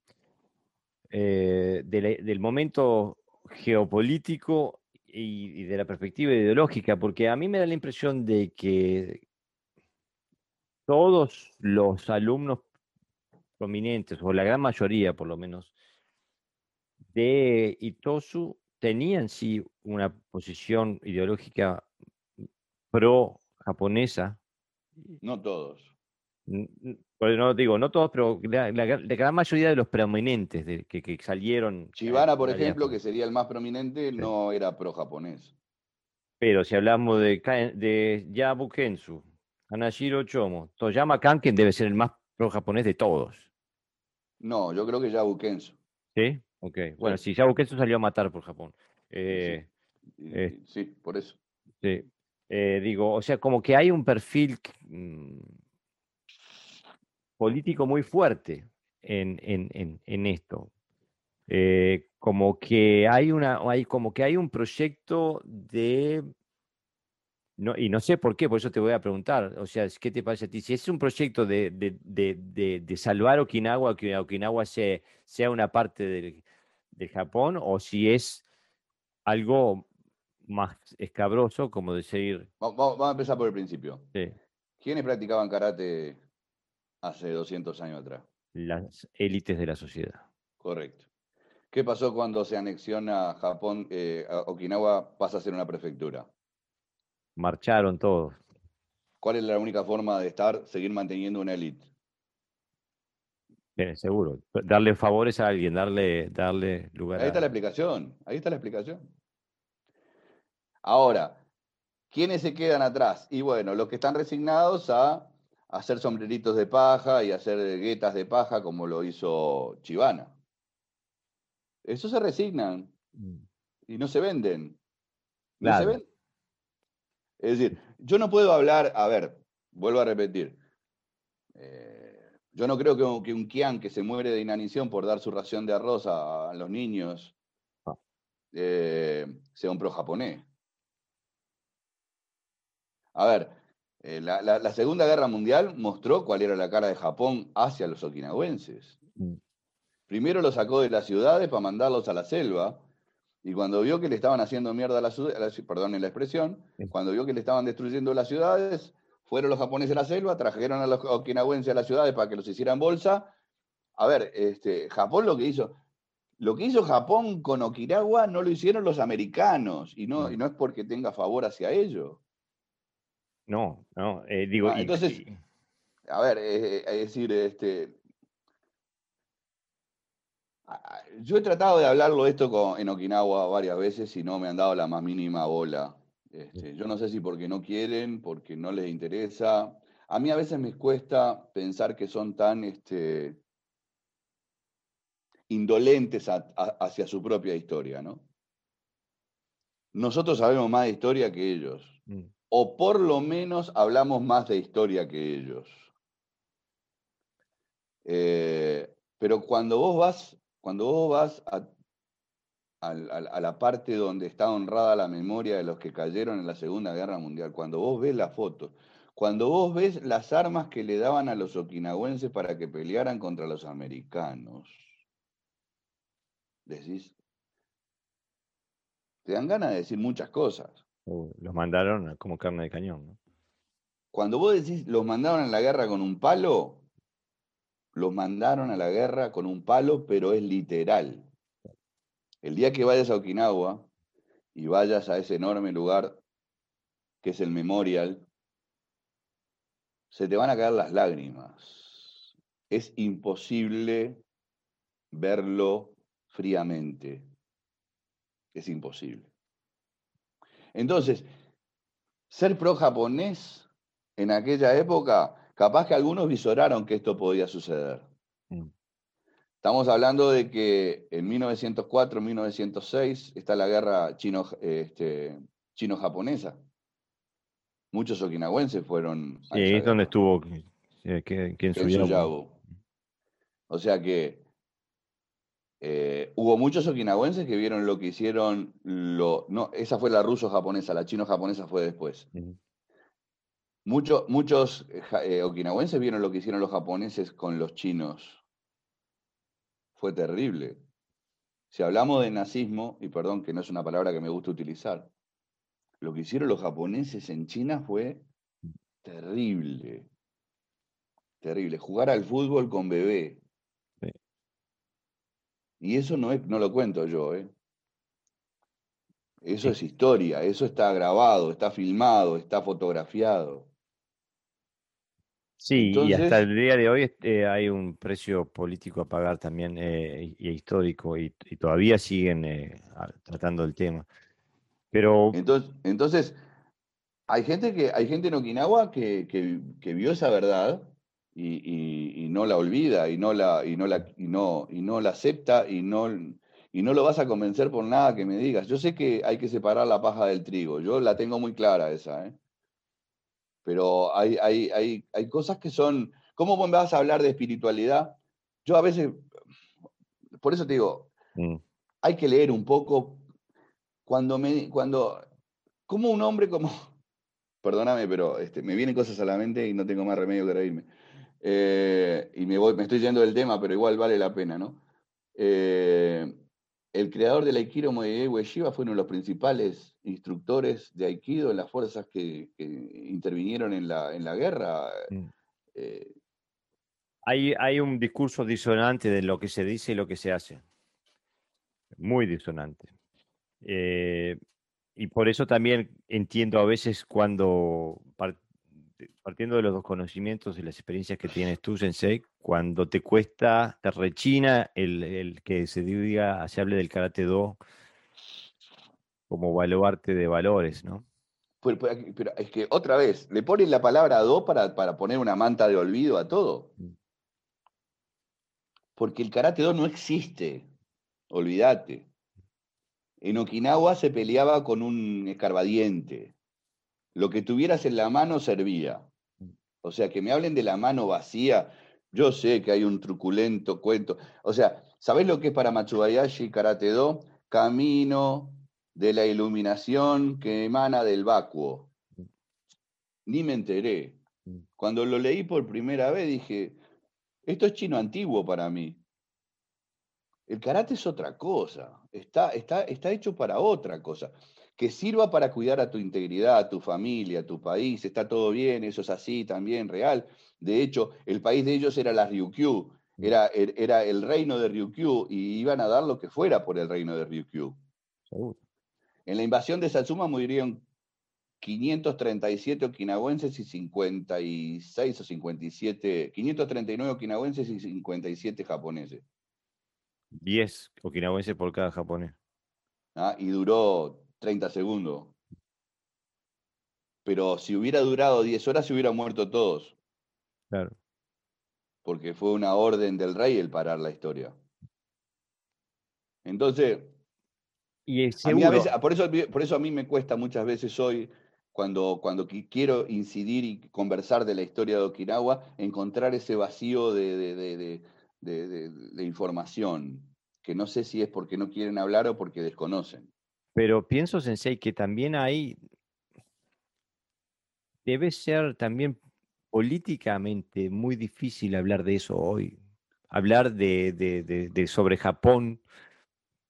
eh, del momento geopolítico y, de la perspectiva ideológica, porque a mí me da la impresión de que todos los alumnos prominentes, o la gran mayoría por lo menos, de Itosu tenían sí una posición ideológica pro-japonesa. No todos. No digo, no todos, pero la, gran mayoría de los prominentes de, que, salieron. Chivana, por ejemplo, que sería el más prominente, no era pro-japonés. Pero si hablamos de, de Yabu Kensu, Anashiro Chomo, Toyama Kanken debe ser el más pro-japonés de todos. No, yo creo que Yabu Kensu. ¿Sí? Ok. Bueno, si Yabu Kensu salió a matar por Japón. Eh, eh, sí, por eso. Sí. Eh, digo, o sea, como que hay un perfil mm, político muy fuerte en, en, esto. Eh, como que hay una, hay como que hay un proyecto de no, y no sé por qué, por eso te voy a preguntar. O sea, ¿qué te parece a ti? Si es un proyecto de, de, de, salvar Okinawa, que Okinawa sea, sea una parte del, del, Japón, o si es algo más escabroso, como decir... Vamos, a empezar por el principio. ¿Quiénes practicaban karate hace 200 años atrás? Las élites de la sociedad. Correcto. ¿Qué pasó cuando se anexiona Japón, eh, Okinawa pasa a ser una prefectura? Marcharon todos. ¿Cuál es la única forma de estar, seguir manteniendo una élite? Bien, seguro. Darle favores a alguien, darle, darle lugar Ahí está la explicación, ahí está la explicación. Ahora, ¿quiénes se quedan atrás? Y bueno, los que están resignados a hacer sombreritos de paja y hacer guetas de paja como lo hizo Chivana. Eso se resignan mm. y no se venden. No se ven. Es decir, yo no puedo hablar, a ver, vuelvo a repetir. Eh, yo no creo que un, Kian que se muere de inanición por dar su ración de arroz a, los niños ah. eh, sea un pro japonés. A ver, eh, la, Segunda Guerra Mundial mostró cuál era la cara de Japón hacia los okinawenses. Mm. Primero los sacó de las ciudades para mandarlos a la selva, y cuando vio que le estaban haciendo mierda a la ciudad, perdón la expresión, cuando vio que le estaban destruyendo las ciudades, fueron los japoneses a la selva, trajeron a los okinawenses a las ciudades para que los hicieran bolsa. A ver, este, Japón lo que hizo, lo que hizo Japón con Okinawa no lo hicieron los americanos, y no, y no es porque tenga favor hacia ellos. No, no, eh, digo. Ah, entonces, a ver, es decir, este, yo he tratado de hablarlo esto en Okinawa varias veces y no me han dado la más mínima bola. Este, yo no sé si porque no quieren, porque no les interesa. A mí a veces me cuesta pensar que son tan este, indolentes hacia su propia historia, ¿no? Nosotros sabemos más de historia que ellos, mm. O por lo menos hablamos más de historia que ellos. Eh, pero cuando vos vas cuando vos vas a, la parte donde está honrada la memoria de los que cayeron en la Segunda Guerra Mundial, cuando vos ves la foto, cuando vos ves las armas que le daban a los okinawenses para que pelearan contra los americanos, decís, te dan ganas de decir muchas cosas. Los mandaron como carne de cañón. Cuando vos decís, los mandaron a la guerra con un palo, los mandaron a la guerra con un palo, pero es literal. El día que vayas a Okinawa y vayas a ese enorme lugar que es el Memorial, se te van a caer las lágrimas. Es imposible verlo fríamente. Es imposible. Entonces, ser pro japonés en aquella época Capaz que algunos visoraron que esto podía suceder. Mm. Estamos hablando de que en 1904, 1906 está la guerra este, chino-japonesa. Muchos okinawenses fueron. Sí, es donde estuvo eh, quien subió. O sea que eh, hubo muchos okinawenses que vieron lo que hicieron. Lo, no, esa fue la ruso-japonesa, la chino-japonesa fue después. Muchos, muchos eh, eh, okinawenses vieron lo que hicieron los japoneses con los chinos. Fue terrible. Si hablamos de nazismo, y perdón que no es una palabra que me gusta utilizar, lo que hicieron los japoneses en China fue terrible. Terrible. Jugar al fútbol con bebé. Y eso no, es, no lo cuento yo, ¿eh? Eso es historia, eso está grabado, está filmado, está fotografiado. Sí, y hasta el día de hoy este, hay un precio político a pagar también eh, y histórico y, todavía siguen eh, tratando el tema. Pero entonces, entonces hay gente que hay gente en Okinawa que, que, vio esa verdad y, y, no la olvida y no la y no la y no y no la acepta y no y no lo vas a convencer por nada que me digas. Yo sé que hay que separar la paja del trigo. Yo la tengo muy clara esa, ¿eh? pero hay, hay, hay, cosas que son, ¿cómo vos me vas a hablar de espiritualidad? Yo a veces, por eso te digo, mm. hay que leer un poco cuando me, cuando, como un hombre como, perdóname, pero este, me vienen cosas a la mente y no tengo más remedio que reírme. Eh, y me, voy, me estoy yendo del tema, pero igual vale la pena, ¿no? Eh, el creador del Aikido Moegue Ueshiba fue uno de los principales instructores de Aikido en las fuerzas que, intervinieron en la, en la guerra. Mm. Eh, hay, hay, un discurso disonante de lo que se dice y lo que se hace. Muy disonante. Eh, y por eso también entiendo a veces cuando partiendo de los dos conocimientos y las experiencias que tienes tú, Sensei, cuando te cuesta, te rechina el, que se diga, se hable del karate do como baluarte de valores, ¿no? Pero, es que otra vez, le ponen la palabra do para, para poner una manta de olvido a todo. Mm. Porque el karate do no existe, olvídate. En Okinawa se peleaba con un escarbadiente lo que tuvieras en la mano servía. O sea, que me hablen de la mano vacía, yo sé que hay un truculento cuento. O sea, ¿sabés lo que es para Machubayashi Karate Do? Camino de la iluminación que emana del vacuo. Ni me enteré. Cuando lo leí por primera vez dije, esto es chino antiguo para mí. El karate es otra cosa, está, está, está hecho para otra cosa que sirva para cuidar a tu integridad, a tu familia, a tu país, está todo bien, eso es así también, real. De hecho, el país de ellos era la Ryukyu, mm. era, er, era el reino de Ryukyu y iban a dar lo que fuera por el reino de Ryukyu. En la invasión de Satsuma murieron 537 okinawenses y 56 o 57, 539 okinawenses y 57 japoneses. 10 okinawenses por cada japonés. ¿ah? Y duró 30 segundos. Pero si hubiera durado 10 horas, se hubieran muerto todos. Claro. Porque fue una orden del rey el parar la historia. Entonces, y por, eso, por eso a mí me cuesta muchas veces hoy cuando, cuando quiero incidir y conversar de la historia de Okinawa, encontrar ese vacío de, información, que no sé si es porque no quieren hablar o porque desconocen. Pero pienso, Sensei, que también hay, debe ser también políticamente muy difícil hablar de eso hoy. Hablar de, sobre Japón,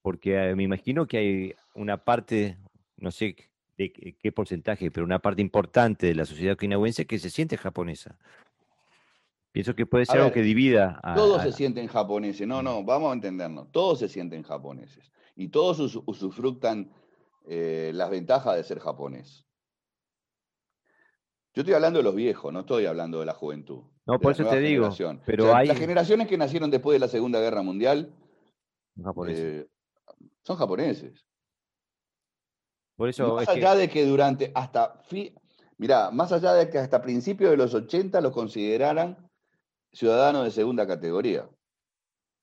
porque eh, me imagino que hay una parte, no sé de qué porcentaje, pero una parte importante de la sociedad okinawense que se siente japonesa. Pienso que puede ser algo que divida. A, todos se sienten japoneses, no, no, vamos a entendernos, todos se sienten japoneses y todos usufructan eh, las ventajas de ser japonés. Yo estoy hablando de los viejos, no estoy hablando de la juventud. No, por eso te digo. Pero hay... Las generaciones que nacieron después de la Segunda Guerra Mundial eh, son japoneses. Por eso más allá de que durante hasta mira, más allá de que hasta principios de los 80 los consideraran ciudadanos de segunda categoría.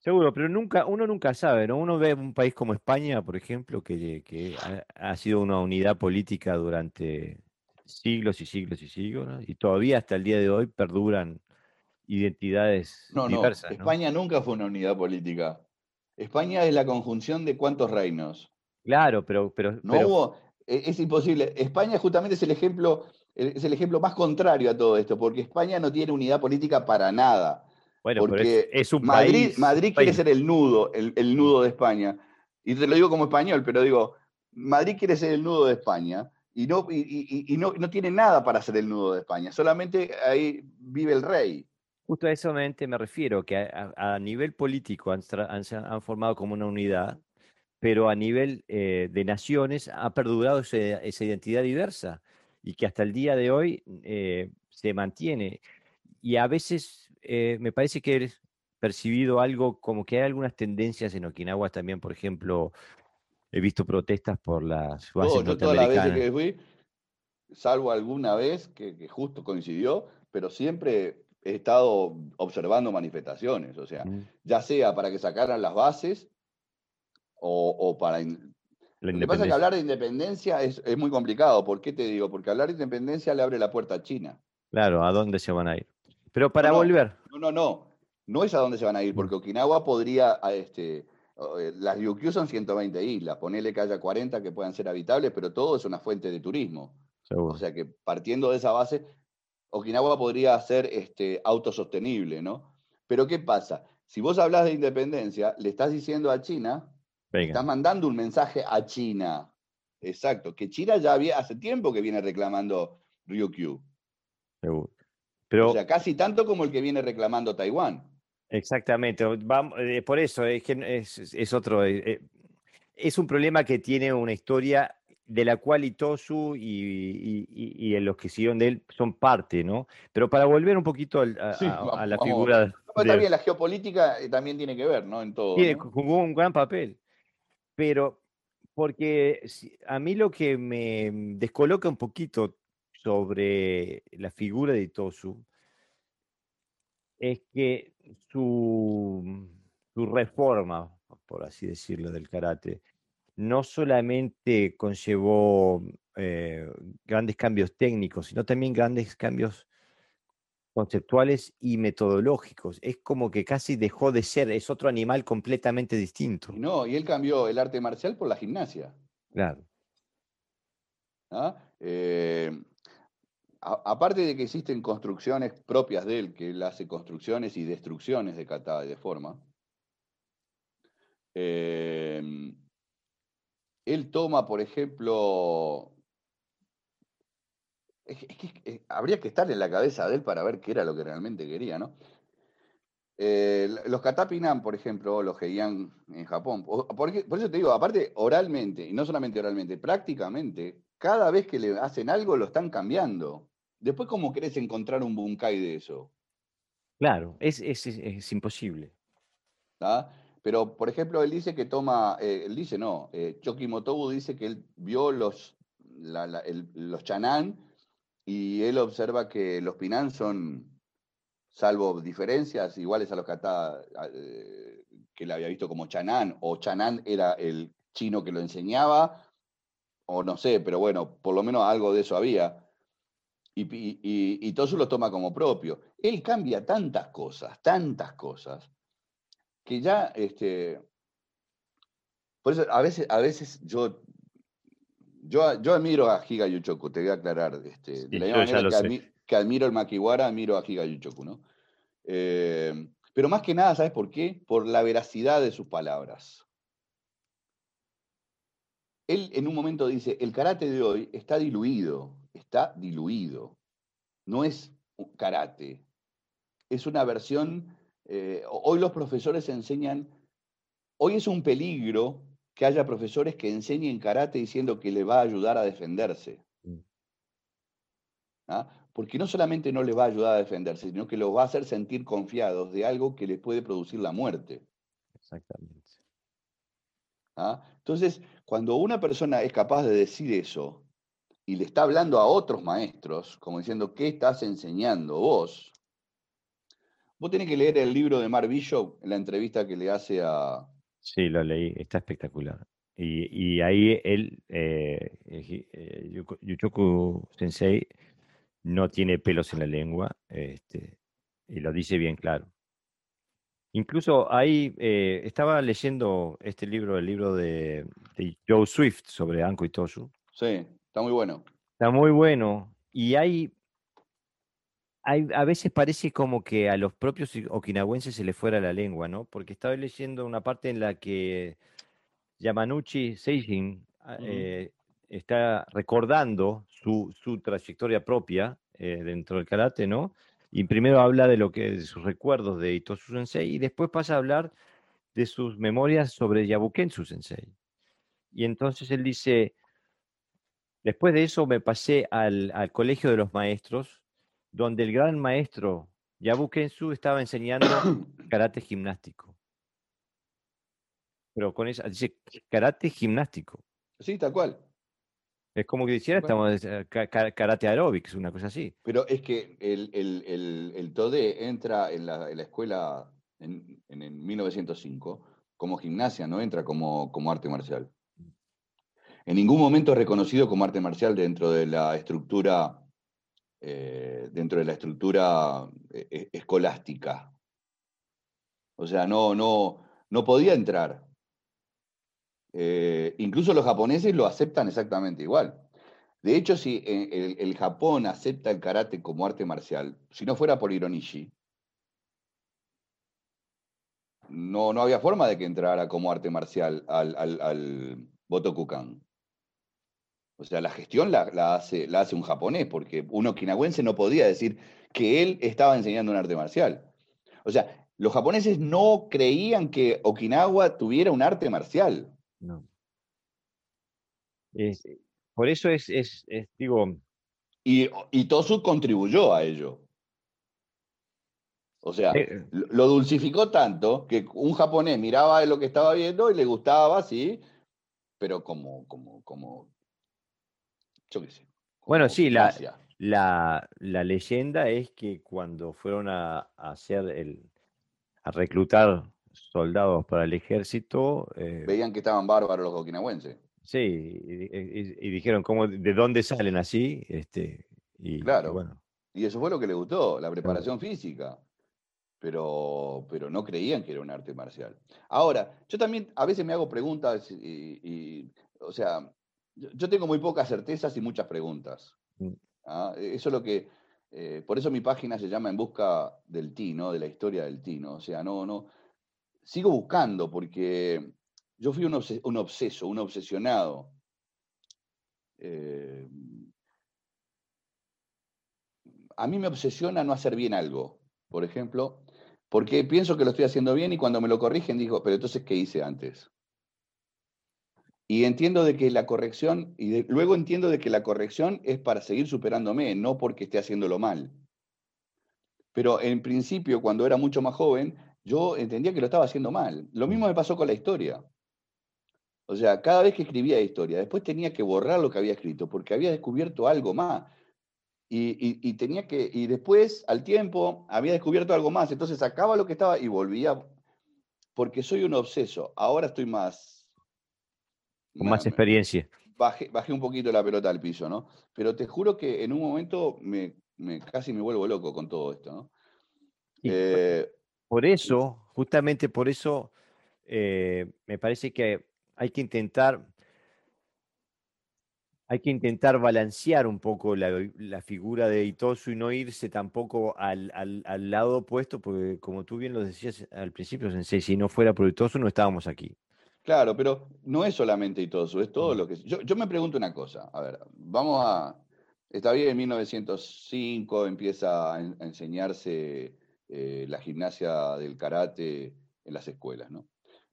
Seguro, pero nunca, uno nunca sabe, ¿no? Uno ve un país como España, por ejemplo, que, ha, sido una unidad política durante siglos y siglos y siglos, y todavía hasta el día de hoy perduran identidades no, diversas. No, España nunca fue una unidad política. España es la conjunción de cuántos reinos. Claro, pero, pero, no hubo, e, es imposible. España justamente es el ejemplo, es el ejemplo más contrario a todo esto, porque España no tiene unidad política para nada. Bueno, porque es, un Madrid, país, Madrid quiere ser el nudo, el, nudo de España. Y te lo digo como español, pero digo, Madrid quiere ser el nudo de España y no, y, no, no, tiene nada para ser el nudo de España, solamente ahí vive el rey. Justo a eso me refiero, que a, nivel político han, han, formado como una unidad, pero a nivel eh, de naciones ha perdurado esa identidad diversa y que hasta el día de hoy eh, se mantiene. Y a veces eh, me parece que he percibido algo como que hay algunas tendencias en Okinawa también, por ejemplo, he visto protestas por las bases no, todas las veces que fui, salvo alguna vez que, justo coincidió, pero siempre he estado observando manifestaciones, o sea, mm. ya sea para que sacaran las bases o, para... Lo que pasa es que hablar de independencia es, muy complicado. ¿Por qué te digo? Porque hablar de independencia le abre la puerta a China. Claro, ¿a dónde se van a ir? Pero para volver. No, no, no. No es a dónde se van a ir, porque Okinawa podría, este, eh, las Ryukyu son 120 islas, ponele que haya 40 que puedan ser habitables, pero todo es una fuente de turismo. O sea que partiendo de esa base, Okinawa podría ser este, autosostenible, ¿no? Pero ¿qué pasa? Si vos hablas de independencia, le estás diciendo a China Está mandando un mensaje a China. Exacto, que China ya había, hace tiempo que viene reclamando Ryukyu. Pero, o sea, casi tanto como el que viene reclamando Taiwán. Exactamente, eh, por eso es que es, otro, eh, eh, es un problema que tiene una historia de la cual Itosu y, y, los que siguieron de él son parte, ¿no? Pero para volver un poquito a, la figura... También la geopolítica también tiene que ver, ¿no? En todo. jugó un gran papel. Pero porque a mí lo que me descoloca un poquito sobre la figura de Tosu es que su, reforma, por así decirlo, del karate, no solamente conllevó eh, grandes cambios técnicos, sino también grandes cambios conceptuales y metodológicos. Es como que casi dejó de ser, es otro animal completamente distinto. No, y él cambió el arte marcial por la gimnasia. Claro. ¿Ah? Eh, aparte de que existen construcciones propias de él, que él hace construcciones y destrucciones de kata y de forma, eh, él toma, por ejemplo, es, que habría que estar en la cabeza de él para ver qué era lo que realmente quería, ¿no? Eh, los Katapinan, por ejemplo, los Heian en Japón, por, eso te digo, aparte oralmente, y no solamente oralmente, prácticamente, cada vez que le hacen algo lo están cambiando. Después, ¿cómo querés encontrar un bunkai de eso? Claro, es, es, imposible. Pero, por ejemplo, él dice que toma, eh, él dice no, eh, Choki Motobu dice que él vio los, los chanán y él observa que los pinan son, salvo diferencias, iguales a los kata eh, que le había visto como chanán, o chanán era el chino que lo enseñaba, o no sé, pero bueno, por lo menos algo de eso había. Y, y, todo eso lo toma como propio. Él cambia tantas cosas, tantas cosas, que ya, este, por eso a veces, a veces yo, yo, yo admiro a Higa Yuchoku, te voy a aclarar, este, de la misma manera que, admiro el Makiwara, admiro a Higa Yuchoku, ¿no? Eh, pero más que nada, ¿sabes por qué? Por la veracidad de sus palabras. Él en un momento dice, el karate de hoy está diluido, está diluido. No es karate, es una versión, eh, hoy los profesores enseñan, hoy es un peligro que haya profesores que enseñen karate diciendo que le va a ayudar a defenderse. Mm. ¿Ah? Porque no solamente no les va a ayudar a defenderse, sino que los va a hacer sentir confiados de algo que les puede producir la muerte. Exactamente. ¿Ah? Entonces, cuando una persona es capaz de decir eso y le está hablando a otros maestros, como diciendo, ¿qué estás enseñando vos? Vos tenés que leer el libro de Mar Bishop, la entrevista que le hace a... Sí, lo leí, está espectacular. Y, ahí él, eh, eh, Yuchoku Sensei, no tiene pelos en la lengua, este, y lo dice bien claro. Incluso ahí eh, estaba leyendo este libro, el libro de, Joe Swift sobre Anko y Toshu. Sí, está muy bueno. Está muy bueno. Y hay, hay, a veces parece como que a los propios okinawenses se les fuera la lengua, ¿no? Porque estaba leyendo una parte en la que Yamanuchi Seijin ah, eh, está recordando su, su trayectoria propia eh, dentro del karate, ¿no? Y primero habla de lo que de sus recuerdos de Itosu Sensei y después pasa a hablar de sus memorias sobre Yabukensu Sensei. Y entonces él dice, después de eso me pasé al, colegio de los maestros, donde el gran maestro Yabukensu estaba enseñando karate gimnástico. Pero con eso, dice karate gimnástico. Sí, tal cual. Es como que dijera, estamos eh, karate aeróbics, una cosa así. Pero es que el, el, TODE entra en la, escuela en, en, 1905 como gimnasia, no entra como, como arte marcial. En ningún momento es reconocido como arte marcial dentro de la estructura, eh, dentro de la estructura eh, escolástica. O sea, no, no, no podía entrar. Eh, incluso los japoneses lo aceptan exactamente igual. De hecho, si eh, el, Japón acepta el karate como arte marcial, si no fuera por Hironishi, no, no había forma de que entrara como arte marcial al, al, Botokukan. O sea, la gestión la, hace, un japonés, porque un okinawense no podía decir que él estaba enseñando un arte marcial. O sea, los japoneses no creían que Okinawa tuviera un arte marcial. No. por eso es, es, digo... Y, y, Tosu contribuyó a ello. O sea, eh, lo dulcificó tanto que un japonés miraba lo que estaba viendo y le gustaba, sí, pero como, como, como, yo qué sé. Bueno, sí, la, la, la, leyenda es que cuando fueron a, a hacer el, a reclutar soldados para el ejército. Eh, Veían que estaban bárbaros los okinawenses. Sí, y, dijeron, ¿cómo, ¿de dónde salen así? Este, y, claro. bueno. Y eso fue lo que le gustó, la preparación física. Pero, pero no creían que era un arte marcial. Ahora, yo también a veces me hago preguntas y, o sea, yo, tengo muy pocas certezas y muchas preguntas. Mm. ¿ah? Eso es lo que, eh, por eso mi página se llama En Busca del Ti, ¿no? De la historia del Ti, ¿no? O sea, no, no, sigo buscando porque yo fui un, obseso, un obsesionado. Eh, a mí me obsesiona no hacer bien algo, por ejemplo, porque pienso que lo estoy haciendo bien y cuando me lo corrigen digo, pero entonces, ¿qué hice antes? Y entiendo de que la corrección, y luego entiendo de que la corrección es para seguir superándome, no porque esté haciéndolo mal. Pero en principio, cuando era mucho más joven, yo entendía que lo estaba haciendo mal. Lo mismo me pasó con la historia. O sea, cada vez que escribía historia, después tenía que borrar lo que había escrito, porque había descubierto algo más. Y, tenía que, y después, al tiempo, había descubierto algo más. Entonces sacaba lo que estaba y volvía, porque soy un obseso. Ahora estoy más... Con más experiencia. Bajé, bajé, un poquito la pelota al piso, ¿no? Pero te juro que en un momento me, casi me vuelvo loco con todo esto, ¿no? Eh, por eso, justamente por eso, eh, me parece que hay que intentar, hay que intentar balancear un poco la, figura de Itosu y no irse tampoco al, lado opuesto, porque como tú bien lo decías al principio, Sensei, si no fuera por Itosu no estábamos aquí. Claro, pero no es solamente Itosu, es todo lo que... Yo, yo me pregunto una cosa, a ver, vamos a... Está bien, en 1905 empieza a, enseñarse eh, la gimnasia del karate en las escuelas, ¿no?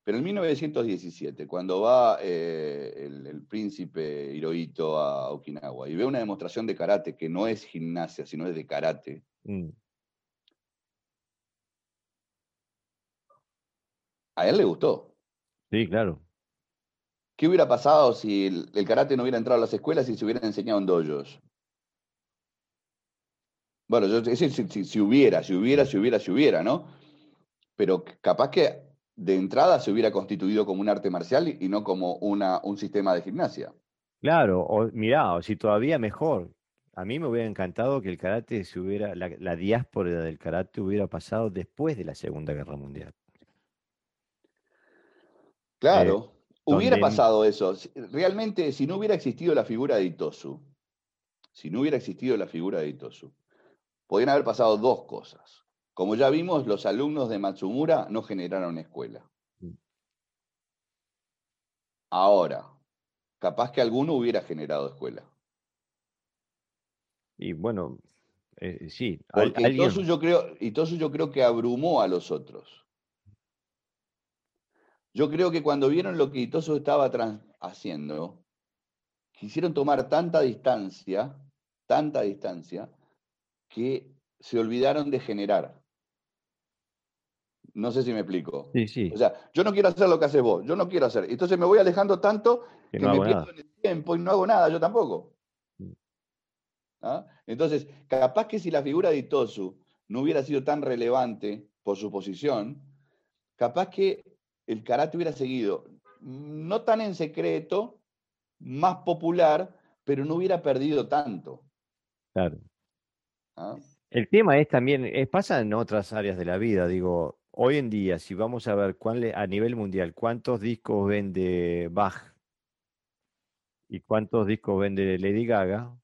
Pero en 1917, cuando va eh, el, príncipe Hirohito a Okinawa y ve una demostración de karate que no es gimnasia, sino es de karate, mm. a él le gustó. Sí, claro. ¿Qué hubiera pasado si el, karate no hubiera entrado a las escuelas y se hubieran enseñado en dojos? Bueno, yo, si, si, si, hubiera, si hubiera, si hubiera, si hubiera, ¿no? Pero capaz que de entrada se hubiera constituido como un arte marcial y no como una, un sistema de gimnasia. Claro, o mirá, o si todavía mejor. A mí me hubiera encantado que el karate se hubiera, la, diáspora del karate hubiera pasado después de la Segunda Guerra Mundial. Claro, eh, hubiera pasado eso. Realmente, si no hubiera existido la figura de Itosu, si no hubiera existido la figura de Itosu, podrían haber pasado dos cosas. Como ya vimos, los alumnos de Matsumura no generaron escuela. Mm. Ahora, capaz que alguno hubiera generado escuela. Y bueno, eh, sí. Porque yo creo, yo creo que abrumó a los otros. Yo creo que cuando vieron lo que Itosu estaba haciendo, quisieron tomar tanta distancia, tanta distancia, que se olvidaron de generar. No sé si me explico. Sí, sí. O sea, yo no quiero hacer lo que haces vos, yo no quiero hacer. Entonces me voy alejando tanto que, me pierdo en el tiempo y no hago nada, yo tampoco. Mm. ¿Ah? Entonces, capaz que si la figura de Itosu no hubiera sido tan relevante por su posición, capaz que el karate hubiera seguido, no tan en secreto, más popular, pero no hubiera perdido tanto. Claro. ¿Ah? El tema es también, pasa en otras áreas de la vida, digo, Hoy en día, si vamos a ver cuál, a nivel mundial cuántos discos vende Bach y cuántos discos vende Lady Gaga,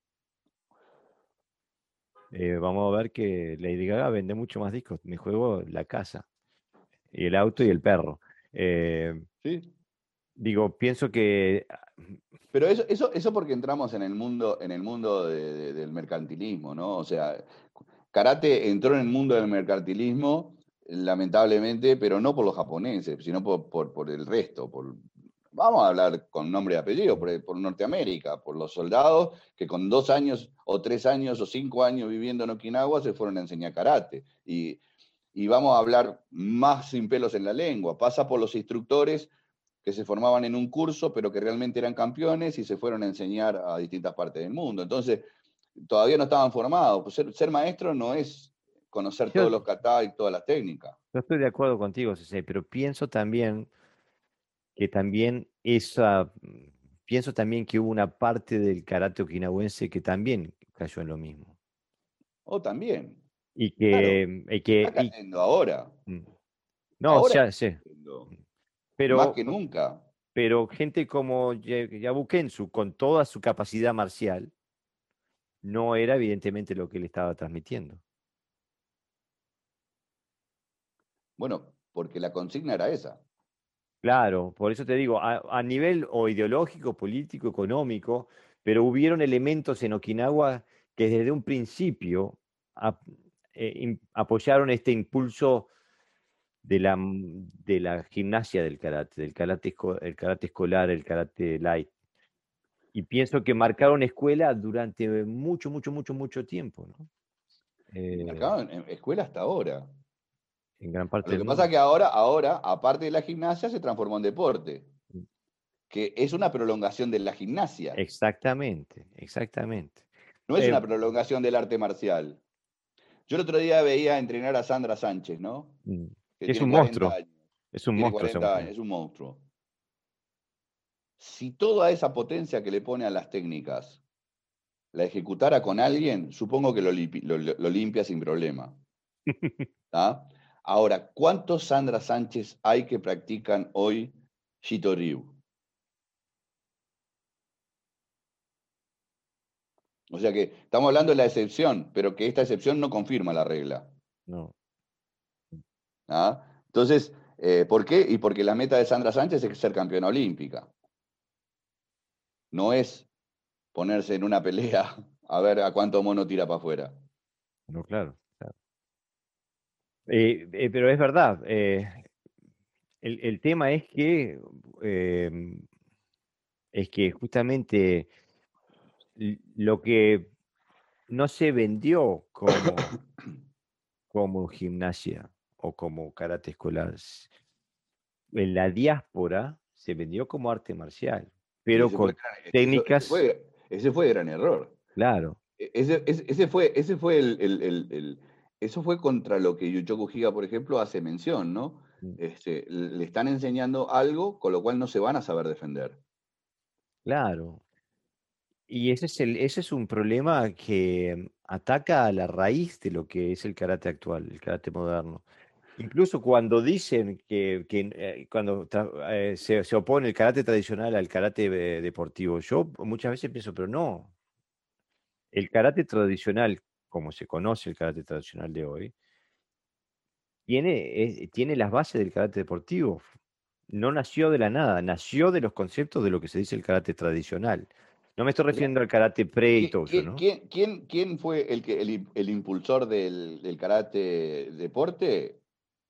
eh, vamos a ver que Lady Gaga vende mucho más discos. Me juego la casa, y el auto y el perro. Eh, sí. Digo, pienso que. Ah, Pero eso, eso, eso porque entramos en el mundo, en el mundo del mercantilismo, ¿no? O sea, karate entró en el mundo del mercantilismo lamentablemente, pero no por los japoneses, sino por, el resto. Por, vamos a hablar con nombre y apellido, por, Norteamérica, por los soldados que con dos años o tres años o cinco años viviendo en Okinawa se fueron a enseñar karate. Y, y vamos a hablar más sin pelos en la lengua. Pasa por los instructores que se formaban en un curso, pero que realmente eran campeones y se fueron a enseñar a distintas partes del mundo. Entonces, todavía no estaban formados. Pues ser, ser maestro no es conocer todos los katas y todas las técnicas. Yo estoy de acuerdo contigo, César, pero pienso también que también esa, pienso también que hubo una parte del karate okinawense que también cayó en lo mismo. Oh, también. Y que, está cayendo ahora. Mm. No, o sea, sí. Pero, Más que nunca. Pero gente como Yabukensu, con toda su capacidad marcial, no era evidentemente lo que él estaba transmitiendo. Bueno, porque la consigna era esa. Claro, por eso te digo, a, nivel o ideológico, político, económico, pero hubieron elementos en Okinawa que desde un principio eh, apoyaron este impulso de la, de la gimnasia del karate, del karate, el karate escolar, el karate light. Y pienso que marcaron escuela durante mucho, mucho, mucho, mucho tiempo. ¿no? Eh, marcaron escuela hasta ahora. En gran parte Lo que pasa es que ahora, ahora, aparte de la gimnasia, se transformó en deporte. Mm. Que es una prolongación de la gimnasia. Exactamente, exactamente. No es una eh, prolongación del arte marcial. Yo el otro día veía entrenar a Sandra Sánchez, ¿no? Mm, es un monstruo. Es un monstruo. es un monstruo. Si toda esa potencia que le pone a las técnicas la ejecutara con alguien, supongo que lo, limpia sin problema. Ahora, ¿cuántos Sandra Sánchez hay que practican hoy Shito Ryu? O sea que estamos hablando de la excepción, pero que esta excepción no confirma la regla. No. ¿Ah? Entonces, eh, ¿por qué? Y porque la meta de Sandra Sánchez es ser campeona olímpica. No es ponerse en una pelea a ver a cuánto mono tira para afuera. No, claro. Eh, eh, pero es verdad. el, tema es que em, es que justamente lo que no se vendió como, como gimnasia o como karate escolar, en la diáspora se vendió como arte marcial, pero con técnicas... Ese fue, el gran error. Claro. E, ese, fue, ese fue el, Eso fue contra lo que Yuchoku Higa, por ejemplo, hace mención, ¿no? Mm. Este, le están enseñando algo con lo cual no se van a saber defender. Claro. Y ese es, el, ese es un problema que ataca a la raíz de lo que es el karate actual, el karate moderno. Incluso cuando dicen que, eh, cuando eh, se, opone el karate tradicional al karate eh, deportivo, yo muchas veces pienso, pero no. El karate tradicional, como se conoce el karate tradicional de hoy, tiene, tiene las bases del karate deportivo. No nació de la nada, nació de los conceptos de lo que se dice el karate tradicional. No me estoy refiriendo al karate pre y todo ¿quién, ¿no? ¿quién, quién, fue el, que, el, impulsor del, karate deporte?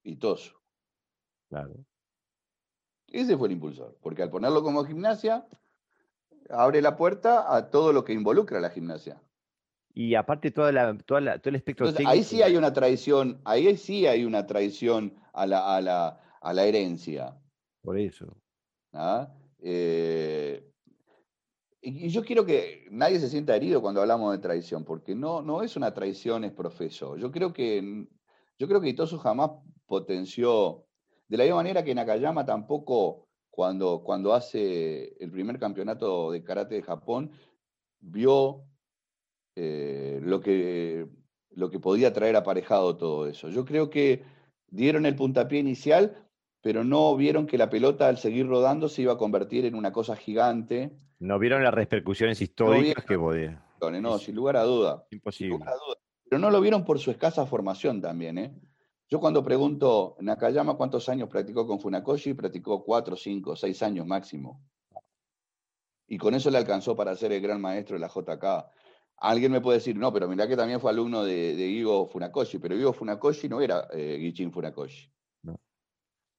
Itosu. Claro. Ese fue el impulsor, porque al ponerlo como gimnasia, abre la puerta a todo lo que involucra la gimnasia. Y aparte toda la, toda la, todo el espectro técnico. Ahí sí hay una traición, ahí sí hay una traición a la, a la, a la herencia. Por eso. ¿Ah? Eh, y yo quiero que nadie se sienta herido cuando hablamos de traición, porque no, no es una traición, es profeso. Yo creo que, yo creo que Itosu jamás potenció, de la misma manera que Nakayama tampoco, cuando, cuando hace el primer campeonato de karate de Japón, vio eh, lo, que, lo que podía traer aparejado todo eso. Yo creo que dieron el puntapié inicial, pero no vieron que la pelota al seguir rodando se iba a convertir en una cosa gigante no vieron las repercusiones históricas que podía. No, sin lugar a duda. Imposible. Pero no lo vieron por su escasa formación también, ¿eh? Yo cuando pregunto, Nakayama, ¿cuántos años practicó con Funakoshi? Practicó cuatro, cinco, seis años máximo. Y con eso le alcanzó para ser el gran maestro de la JK. Alguien me puede decir, no, pero mirá que también fue alumno de, de Funakoshi, pero Gigo Funakoshi no era eh, Gichin Funakoshi.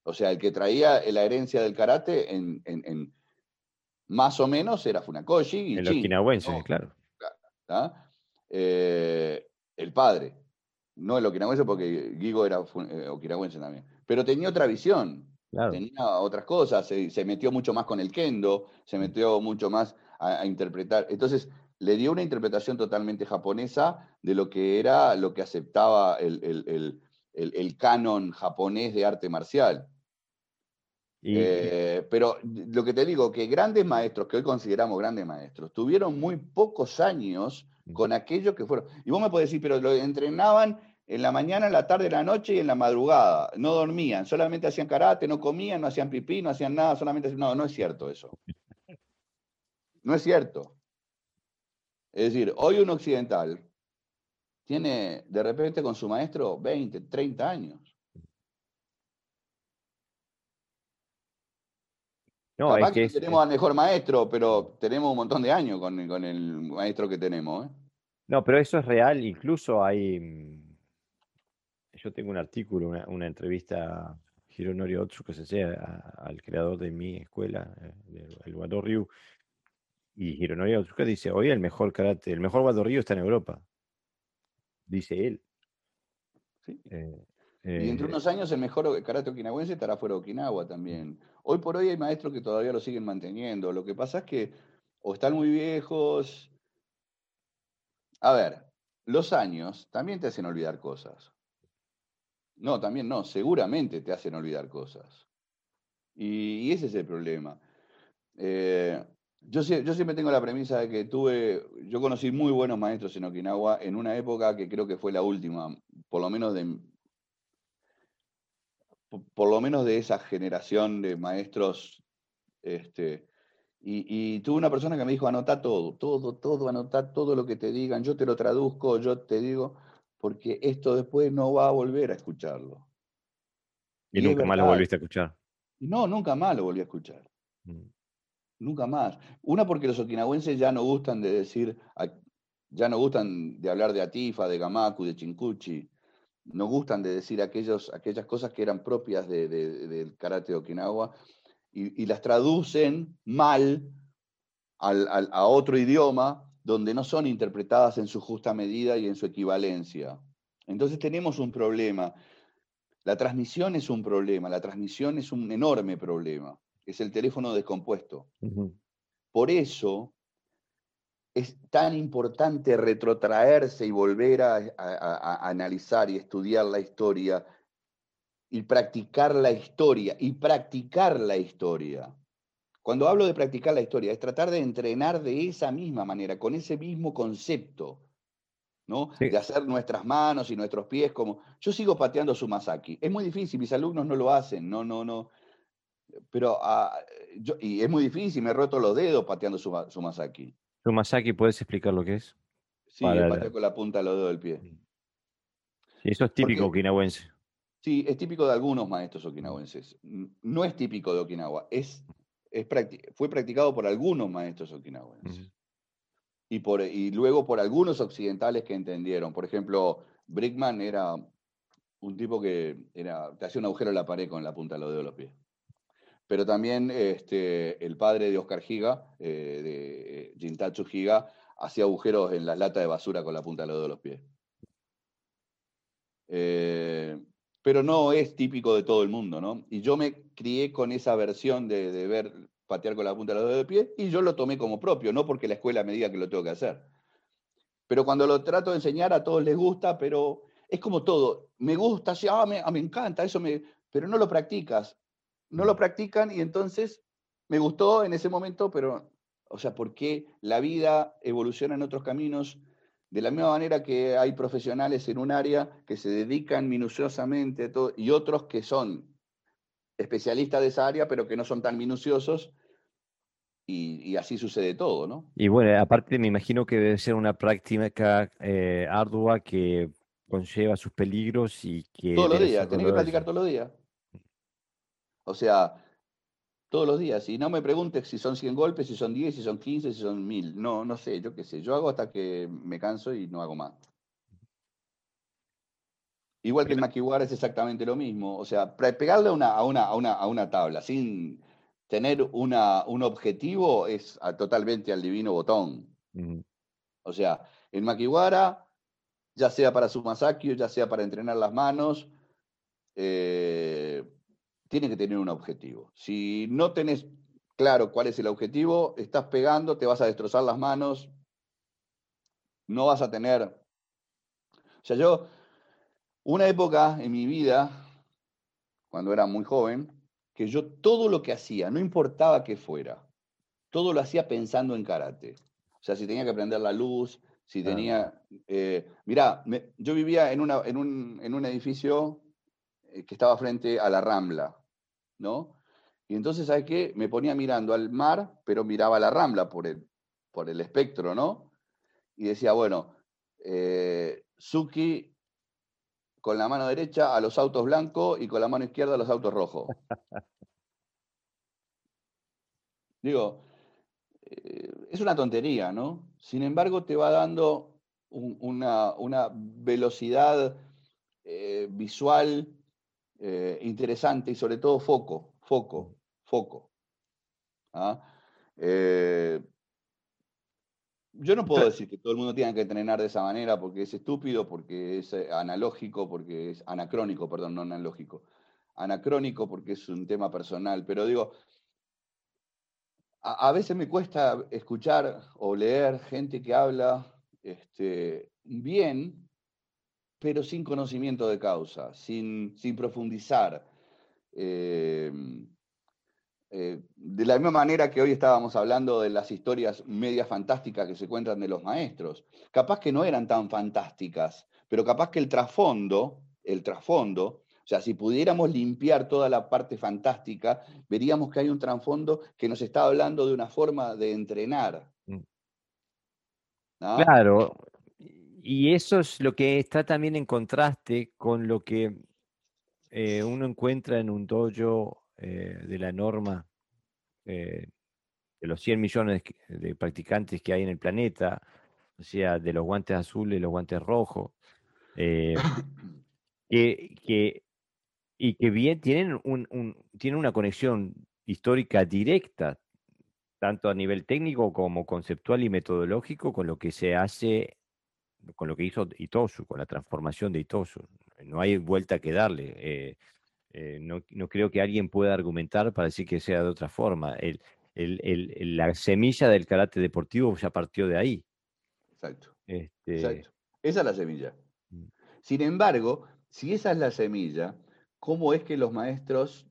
O sea, el que traía la herencia del karate en más o menos era Funakoshi. Y el okinawense, claro. Eh, el padre. No el okinawense porque Gigo era eh, okinawense también. Pero tenía otra visión. Tenía otras cosas. Se, metió mucho más con el kendo, se metió mucho más a, interpretar. Entonces, le dio una interpretación totalmente japonesa de lo que era, lo que aceptaba el canon japonés de arte marcial. Eh, pero lo que te digo, que grandes maestros, que hoy consideramos grandes maestros, tuvieron muy pocos años con aquello que fueron. Y vos me podés decir, pero lo entrenaban en la mañana, en la tarde, en la noche y en la madrugada. No dormían, solamente hacían karate, no comían, no hacían pipí, no hacían nada, solamente No, no es cierto eso. No es cierto. Es decir, hoy un occidental tiene de repente con su maestro 20, 30 años. No, es que, tenemos al mejor maestro, pero tenemos un montón de años con, el maestro que tenemos. ¿eh? No, pero eso es real. Incluso hay. Mm, yo tengo un artículo, una, entrevista a Hironori Otsuka al creador de mi escuela, eh, el Wado Ryu, y Hironori Otsuka dice, hoy el mejor karate, el mejor Wado Ryu está en Europa, dice él. Eh, y entre eh, unos años el mejor karate okinawense estará fuera de Okinawa también. Hoy por hoy hay maestros que todavía lo siguen manteniendo. Lo que pasa es que o están muy viejos. A ver, los años también te hacen olvidar cosas. No, también no, seguramente te hacen olvidar cosas. Y, ese es el problema. Eh, yo, yo, siempre tengo la premisa de que tuve, yo conocí muy buenos maestros en Okinawa en una época que creo que fue la última, por lo menos de, por lo menos de esa generación de maestros. Este, y, tuve una persona que me dijo, anota todo, todo, todo, anota todo lo que te digan, yo te lo traduzco, yo te digo, porque esto después no va a volver a escucharlo. ¿Y, nunca más lo volviste a escuchar? No, nunca más lo volví a escuchar. Mm. Nunca más. Una porque los okinawenses ya no gustan de decir, ya no gustan de hablar de Atifa, de Gamaku, de Chinkuchi no gustan de decir aquellos, aquellas cosas que eran propias del karate de Okinawa y, las traducen mal a otro idioma donde no son interpretadas en su justa medida y en su equivalencia. Entonces tenemos un problema. La transmisión es un problema, la transmisión es un enorme problema, es el teléfono descompuesto. Por eso es tan importante retrotraerse y volver a, analizar y estudiar la historia y practicar la historia y practicar la historia. Cuando hablo de practicar la historia, es tratar de entrenar de esa misma manera, con ese mismo concepto, ¿no? De hacer nuestras manos y nuestros pies como... Yo sigo pateando Sumasaki. Es muy difícil, mis alumnos no lo hacen, no, no, no. Pero, ah, yo, y es muy difícil, me he roto los dedos pateando Sumasaki. Sumasaki, ¿puedes explicar lo que es? Sí, el pateo con la punta de los dedos del pie. Eso es típico okinawense. Sí, es típico de algunos maestros okinawenses. No es típico de Okinawa, es, es fue practicado por algunos maestros okinawenses. y, por, y luego por algunos occidentales que entendieron. Por ejemplo, Brickman era un tipo que era, te hacía un agujero en la pared con la punta de los dedos de los pies pero también este, el padre de Oscar Giga, eh, de Jintatsu Giga, hacía agujeros en las latas de basura con la punta de los de los pies. Eh, pero no es típico de todo el mundo, ¿no? Y yo me crié con esa versión de, ver patear con la punta de los dedos de pie y yo lo tomé como propio, no porque la escuela me diga que lo tengo que hacer. Pero cuando lo trato de enseñar a todos les gusta, pero es como todo. Me gusta, ah, me, ah, me encanta, eso me, pero no lo practicas no lo practican y entonces me gustó en ese momento, pero, o sea, ¿por qué la vida evoluciona en otros caminos? De la misma manera que hay profesionales en un área que se dedican minuciosamente a todo, y otros que son especialistas de esa área, pero que no son tan minuciosos, y, así sucede todo, ¿no? Y bueno, aparte me imagino que debe ser una práctica eh, ardua que conlleva sus peligros y que... Todos los días, tenés que practicar todos los días. O sea, todos los días. Y no me preguntes si son 100 golpes, si son 10, si son 15, si son 1000. No, no sé, yo qué sé. Yo hago hasta que me canso y no hago más. Igual que el maquiwara es exactamente lo mismo. O sea, pegarle a una, a una, a una, tabla sin tener una, un objetivo es totalmente al divino botón. O sea, el maquiwara, ya sea para su masakio, ya sea para entrenar las manos, eh, tiene que tener un objetivo. Si no tenés claro cuál es el objetivo, estás pegando, te vas a destrozar las manos, no vas a tener... O sea, yo, una época en mi vida, cuando era muy joven, que yo todo lo que hacía, no importaba qué fuera, todo lo hacía pensando en karate. O sea, si tenía que prender la luz, si tenía... Eh, mirá, yo vivía en, una, en, un, en un edificio eh, que estaba frente a la Rambla, ¿no? Y entonces, ¿sabes qué? Me ponía mirando al mar, pero miraba la rambla por el, por el espectro, ¿no? Y decía, bueno, eh, Suki con la mano derecha a los autos blancos y con la mano izquierda a los autos rojos. Digo, eh, es una tontería, ¿no? Sin embargo, te va dando una, una, velocidad eh, visual, eh, interesante y sobre todo foco, foco, foco. ¿ah? yo no puedo decir que todo el mundo tenga que entrenar de esa manera porque es estúpido, porque es analógico, porque es anacrónico, perdón, no analógico. Anacrónico porque es un tema personal, pero digo, a, veces me cuesta escuchar o leer gente que habla este, bien, pero sin conocimiento de causa, sin, sin profundizar. Em, eh, de la misma manera que hoy estábamos hablando de las historias medias fantásticas que se cuentan de los maestros, capaz que no eran tan fantásticas, pero capaz que el trasfondo, el trasfondo o sea, si pudiéramos limpiar toda la parte fantástica, veríamos que hay un trasfondo que nos está hablando de una forma de entrenar. Mm. Claro, y eso es lo que está también en contraste con lo que eh, uno encuentra en un dojo eh, de la norma eh, de los 100 millones de practicantes que hay en el planeta, o sea, de los guantes azules y los guantes rojos, que, que y que bien tienen, un, una conexión histórica directa, tanto a nivel técnico como conceptual y metodológico, con lo que se hace, con lo que hizo Itosu, con la transformación de Itosu. No hay vuelta que darle. Eh, eh, no, creo que alguien pueda argumentar para decir que sea de otra forma. El, la semilla del karate deportivo ya partió de ahí. Exacto. Este Exacto. Esa es la semilla. Mm. Sin embargo, si esa es la semilla, cómo es que los maestros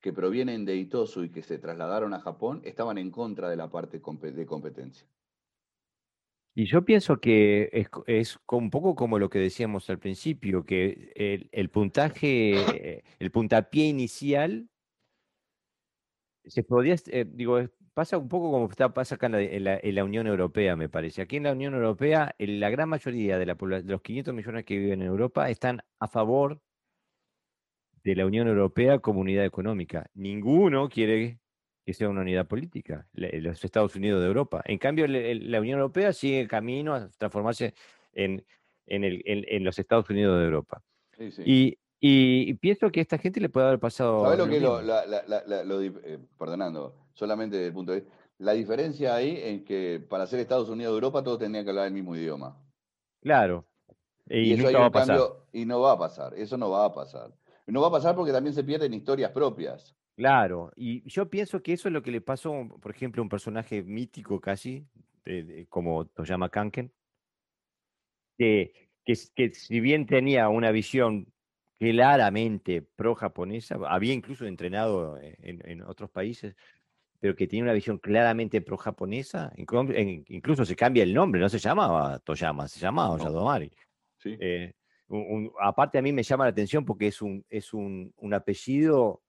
que provienen de Itosu y que se trasladaron a Japón estaban en contra de la parte de competencia. Y yo pienso que es, un poco como lo que decíamos al principio, que el, puntaje, el puntapié inicial, se podía, eh, digo, pasa un poco como está, pasa acá en la, Unión Europea, me parece. Aquí en la Unión Europea, la gran mayoría de, la, de los 500 millones que viven en Europa están a favor de la Unión Europea como unidad económica. Ninguno quiere que sea una unidad política, los Estados Unidos de Europa. En cambio, la Unión Europea sigue el camino a transformarse en, en, los Estados Unidos de Europa. Y, pienso que a esta gente le puede haber pasado... ¿Sabes lo que lo, eh, perdonando, solamente desde el punto de vista, la diferencia ahí en que para ser Estados Unidos de Europa todos tendrían que hablar el mismo idioma. Claro. Y, eso va a pasar. y no va a pasar, eso no va a pasar. No va a pasar porque también se pierden historias propias. Claro, y yo pienso que eso es lo que le pasó, por ejemplo, a un personaje mítico casi, como Toyama Kanken, que, que, si bien tenía una visión claramente pro-japonesa, había incluso entrenado en, otros países, pero que tenía una visión claramente pro-japonesa, incluso se cambia el nombre, no se llamaba Toyama, se llamaba Yadomari. Sí. Eh, aparte a mí me llama la atención porque es un, es un, apellido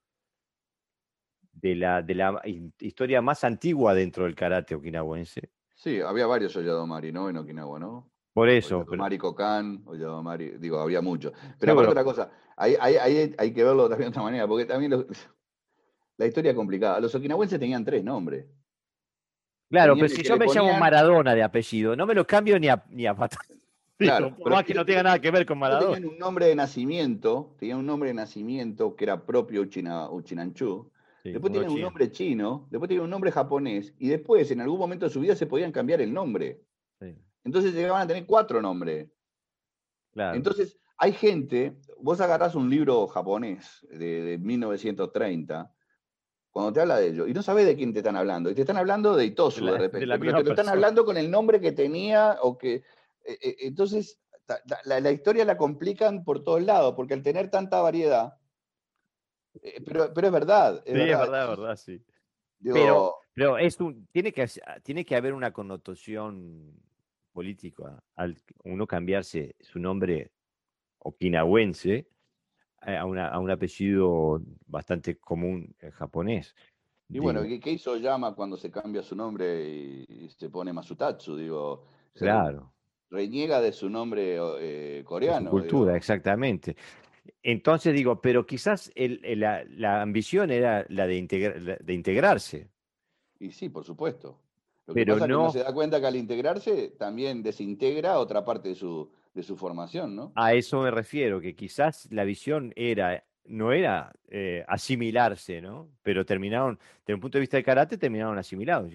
de la, de la historia más antigua dentro del karate okinawense. Sí, había varios Oyadomari, ¿no? En Okinawa, ¿no? Por eso. Oyadomari Kokan, Oyadomari, digo, había muchos. Pero aparte otra cosa, hay, hay, que verlo también de otra manera, porque también la historia es complicada. Los okinawenses tenían tres nombres. Claro, pero si yo me llamo Maradona de apellido, no me lo cambio ni a, ni a Claro, por más que no tenga nada que ver con Maradona. Tenían un nombre de nacimiento, tenían un nombre de nacimiento que era propio Uchina, Después tienen un nombre chino, después tienen un nombre japonés, y después, en algún momento de su vida, se podían cambiar el nombre. Entonces llegaban a tener cuatro nombres. Entonces, hay gente, vos agarrás un libro japonés de, 1930, cuando te habla de ello, y no sabes de quién te están hablando, y te están hablando de Itosu de repente, pero te lo están hablando con el nombre que tenía o que e, e, entonces, la, historia la complican por todos lados, porque al tener tanta variedad, eh, pero, pero es verdad. Es sí, verdad. es verdad, verdad, sí. pero, pero es tiene, que, tiene que haber una connotación política al uno cambiarse su nombre okinawense eh, a, una, a un apellido bastante común en japonés. Y bueno, ¿qué, hizo Yama cuando se cambia su nombre y, se pone Masutatsu? Digo, claro reniega de su nombre eh, coreano. cultura, exactamente. Entonces digo, pero quizás la, ambición era la de, de integrarse. Y sí, por supuesto. Lo que pasa es que no se da cuenta que al integrarse también desintegra otra parte de su, de su formación, ¿no? A eso me refiero, que quizás la visión era no era eh, asimilarse, ¿no? Pero terminaron, desde un punto de vista de karate, terminaron asimilados.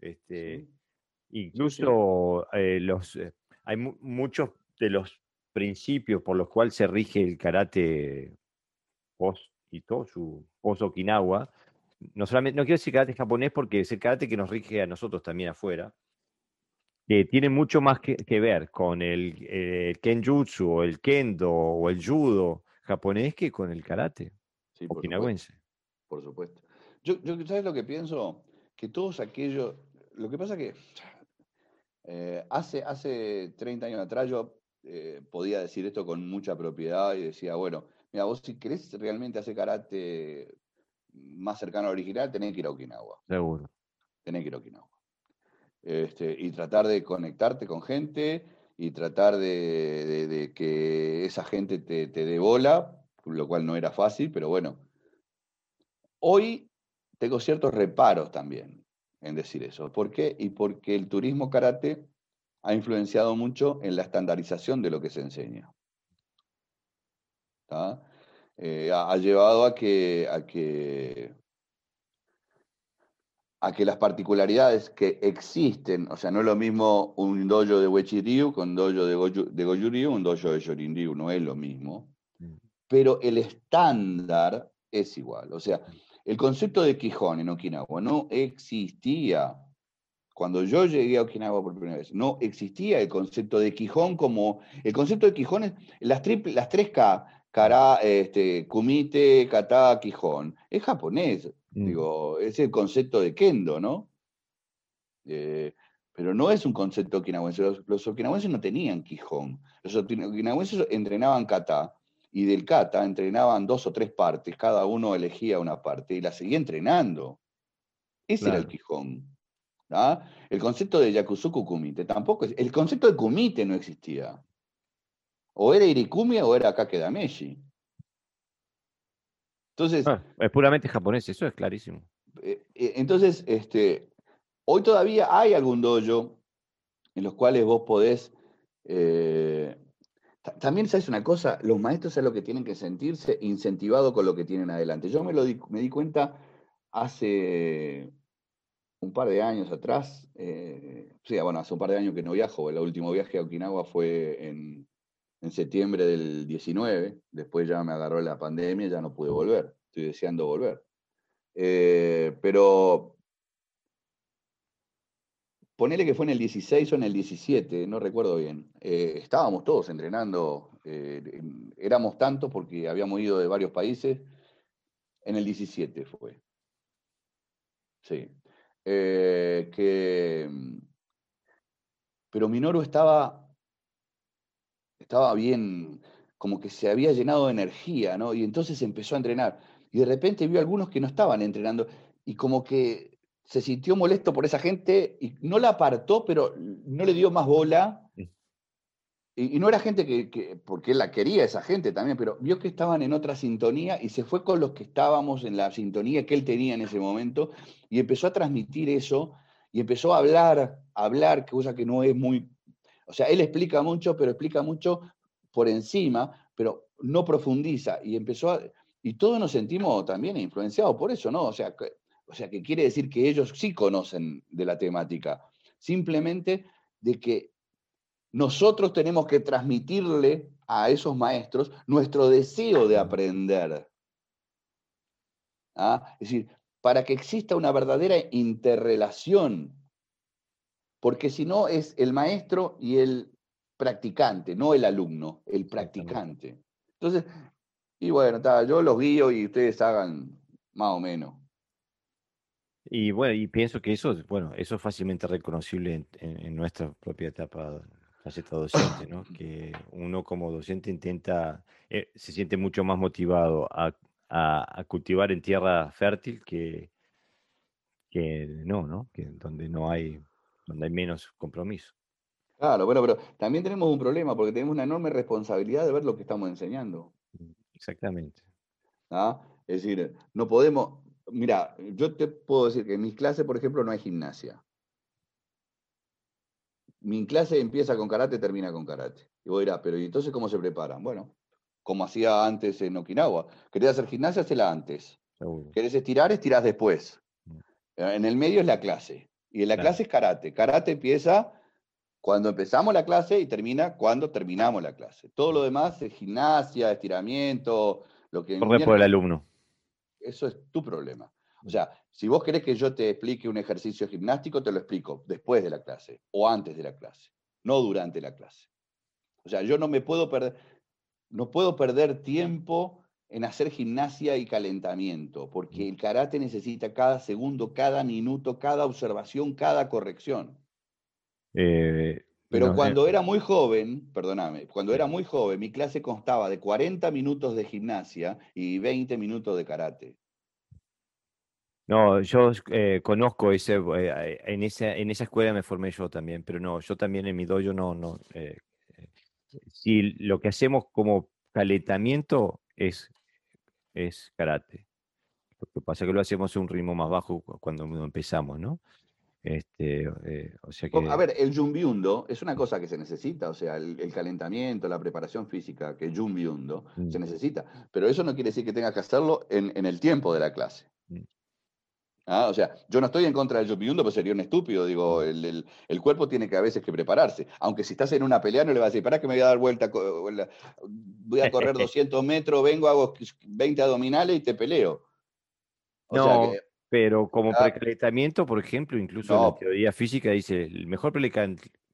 Este, incluso eh, los, eh, hay muchos de los principios por los cuales se rige el karate post su post Okinawa. No solamente, no quiero decir karate japonés porque es el karate que nos rige a nosotros también afuera, que tiene mucho más que, ver con el, el, kenjutsu o el kendo o el judo japonés que con el karate sí, okinawense. Por supuesto. Yo, yo, ¿sabes lo que pienso? Que todos aquellos, lo que pasa que eh, hace, hace 30 años atrás yo eh, podía decir esto con mucha propiedad y decía, bueno, mira, vos si querés realmente hacer karate más cercano al original, tenés que ir a Okinawa. Seguro. Tenés que ir a Okinawa. Este, y tratar de conectarte con gente y tratar de, que esa gente te, te dé bola, lo cual no era fácil, pero bueno. Hoy tengo ciertos reparos también en decir eso. ¿Por qué? Y porque el turismo karate ha influenciado mucho en la estandarización de lo que se enseña. Eh, ha, llevado a que, a que a que las particularidades que existen, o sea, no es lo mismo un dojo de Wechi-Ryu con un dojo de, Goju, de un dojo de Shorin-Ryu, no es lo mismo, mm. pero el estándar es igual. O sea, el concepto de Quijón en Okinawa no existía. Cuando yo llegué a Okinawa por primera vez, no existía el concepto de Quijón como. El concepto de Quijón es las, las tres K, Kara, este, Kumite, Kata, Quijón. Es japonés. Mm. Digo, es el concepto de kendo, ¿no? Eh, pero no es un concepto okinawense. Los, okinawenses no tenían quijón. Los okinawenses entrenaban kata y del kata entrenaban dos o tres partes, cada uno elegía una parte y la seguía entrenando. Ese era el quijón. El concepto de yakusuku kumite tampoco El concepto de kumite no existía. O era irikumi o era kakedameshi. Entonces. Ah, es puramente japonés, eso es clarísimo. Eh, eh, entonces, este, hoy todavía hay algún dojo en los cuales vos podés. Eh, también sabes una cosa, los maestros es lo que tienen que sentirse incentivados con lo que tienen adelante. Yo me, lo di, me di cuenta hace un par de años atrás, sí, bueno, hace un par de años que no viajo, el último viaje a Okinawa fue en, en septiembre del 19, después ya me agarró la pandemia, ya no pude volver, estoy deseando volver. Eh, pero ponele que fue en el 16 o en el 17, no recuerdo bien, eh, estábamos todos entrenando, eh, éramos tantos porque habíamos ido de varios países, en el 17 fue. Sí. Que, pero Minoru estaba estaba bien, como que se había llenado de energía, ¿no? Y entonces empezó a entrenar. Y de repente vio algunos que no estaban entrenando y como que se sintió molesto por esa gente y no la apartó, pero no le dio más bola. Y, no era gente que, porque él la quería esa gente también, pero vio que estaban en otra sintonía y se fue con los que estábamos en la sintonía que él tenía en ese momento y empezó a transmitir eso y empezó a hablar, a hablar, cosa que no es muy o sea, él explica mucho, pero explica mucho por encima, pero no profundiza. Y empezó a, y todos nos sentimos también influenciados por eso, ¿no? O sea, que, o sea, que quiere decir que ellos sí conocen de la temática. Simplemente de que nosotros tenemos que transmitirle a esos maestros nuestro deseo de aprender. ¿Ah? Es decir, para que exista una verdadera interrelación porque si no es el maestro y el practicante, no el alumno, el practicante. Entonces, y bueno, yo los guío y ustedes hagan más o menos. Y bueno, y pienso que eso, bueno, eso es fácilmente reconocible en, nuestra propia etapa faceta docente, ¿no? Que uno como docente intenta, eh, se siente mucho más motivado a, cultivar en tierra fértil que, que no, ¿no? Que donde no hay donde hay menos compromiso. Claro, bueno, pero también tenemos un problema porque tenemos una enorme responsabilidad de ver lo que estamos enseñando. Mm, exactamente. ¿Ah? Es decir, no podemos, mira, yo te puedo decir que en mis clases, por ejemplo, no hay gimnasia. Mi clase empieza con karate, termina con karate. Y vos dirás, pero ¿y entonces cómo se preparan? Bueno, como hacía antes en Okinawa. ¿Querés hacer gimnasia? Hacela antes. ¿Querés estirar? Estirás después. Mm. En el medio es la clase. Y en la clase es karate. Karate empieza cuando empezamos la clase y termina cuando terminamos la clase. Todo lo demás es gimnasia, estiramiento, lo que... Por, por el alumno. Eso es tu problema. O sea, si vos querés que yo te explique un ejercicio gimnástico, te lo explico después de la clase o antes de la clase, no durante la clase. O sea, yo no me puedo perder, no puedo perder tiempo en hacer gimnasia y calentamiento, porque el karate necesita cada segundo, cada minuto, cada observación, cada corrección. Eh, Pero cuando eh, era muy joven, perdóname, cuando era muy joven, mi clase constaba de 40 minutos de gimnasia y 20 minutos de karate. No, yo eh, conozco ese, en, esa, en esa escuela me formé yo también, pero no, yo también en mi dojo no, no. si lo que hacemos como calentamiento es, es karate. Lo que pasa es que lo hacemos a un ritmo más bajo cuando empezamos, ¿no? Este, eh, o sea que... A ver, el yumbiundo es una cosa que se necesita, o sea, el, calentamiento, la preparación física, que yumbiundo mm. se necesita, pero eso no quiere decir que tengas que hacerlo en, el tiempo de la clase. Ah, o sea, yo no estoy en contra del yumbiundo, pero sería un estúpido. Digo, mm. el, cuerpo tiene que a veces que prepararse. Aunque si estás en una pelea, no le vas a decir, para que me voy a dar vuelta, voy a correr 200 metros, vengo, hago 20 abdominales y te peleo. O no, pero como precalentamiento, por ejemplo, incluso la teoría física dice, el mejor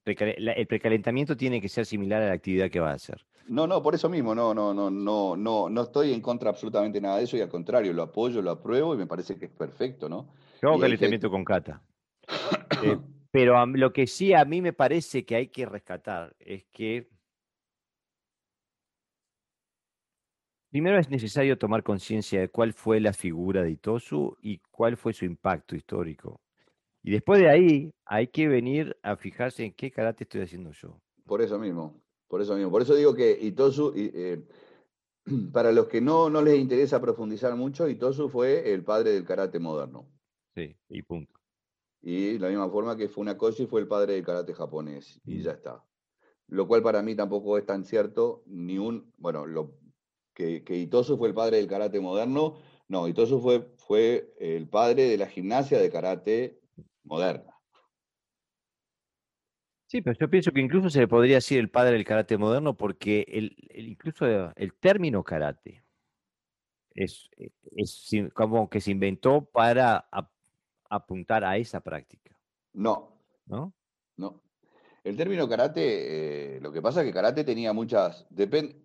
el precalentamiento tiene que ser similar a la actividad que va a hacer. No, no, por eso mismo, no, no, no, no, no, no estoy en contra absolutamente nada de eso y al contrario, lo apoyo, lo apruebo y me parece que es perfecto, ¿no? Yo hago calentamiento con Cata. Eh, pero lo que sí a mí me parece que hay que rescatar es que Primero es necesario tomar conciencia de cuál fue la figura de Itosu y cuál fue su impacto histórico. Y después de ahí hay que venir a fijarse en qué karate estoy haciendo yo. Por eso mismo, por eso mismo. Por eso digo que Itosu, eh, para los que no, no les interesa profundizar mucho, Itosu fue el padre del karate moderno. Sí, y punto. Y de la misma forma que Funakoshi fue el padre del karate japonés, y mm. ya está. Lo cual para mí tampoco es tan cierto, ni un, bueno, lo, que, que Itosu fue el padre del karate moderno. No, Itosu fue, fue el padre de la gimnasia de karate moderna. Sí, pero yo pienso que incluso se le podría decir el padre del karate moderno porque el, incluso el término karate es, es, como que se inventó para apuntar a esa práctica. No. ¿No? No. El término karate, eh, lo que pasa es que karate tenía muchas.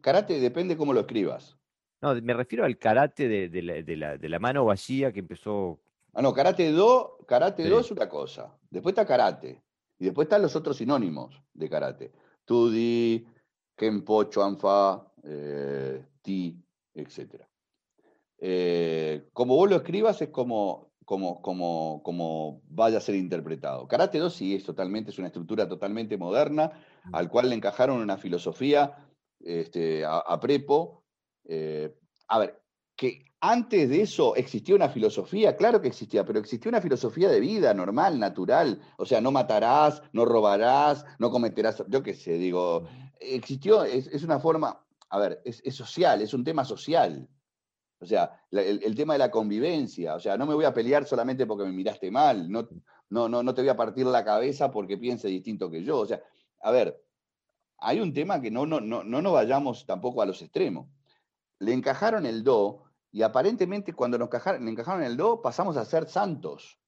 karate depende cómo lo escribas. No, me refiero al karate de, la, mano vacía que empezó. Ah, no, karate do, karate do es una cosa. Después está karate. Y después están los otros sinónimos de karate. Tudi, Kenpo, Chuanfa, eh, Ti, etc. Eh, como vos lo escribas es como como, como, como vaya a ser interpretado. Karate 2 sí es totalmente, es una estructura totalmente moderna, al cual le encajaron una filosofía este, a, Prepo. Eh, a ver, que antes de eso existía una filosofía, claro que existía, pero existía una filosofía de vida normal, natural. O sea, no matarás, no robarás, no cometerás, yo qué sé, digo, existió, es, una forma, a ver, es, social, es un tema social. O sea, el, tema de la convivencia, o sea, no me voy a pelear solamente porque me miraste mal, no, no, no, no te voy a partir la cabeza porque piense distinto que yo. O sea, a ver, hay un tema que no, no, no, no nos vayamos tampoco a los extremos. Le encajaron el do y aparentemente cuando nos encajaron, el do pasamos a ser santos.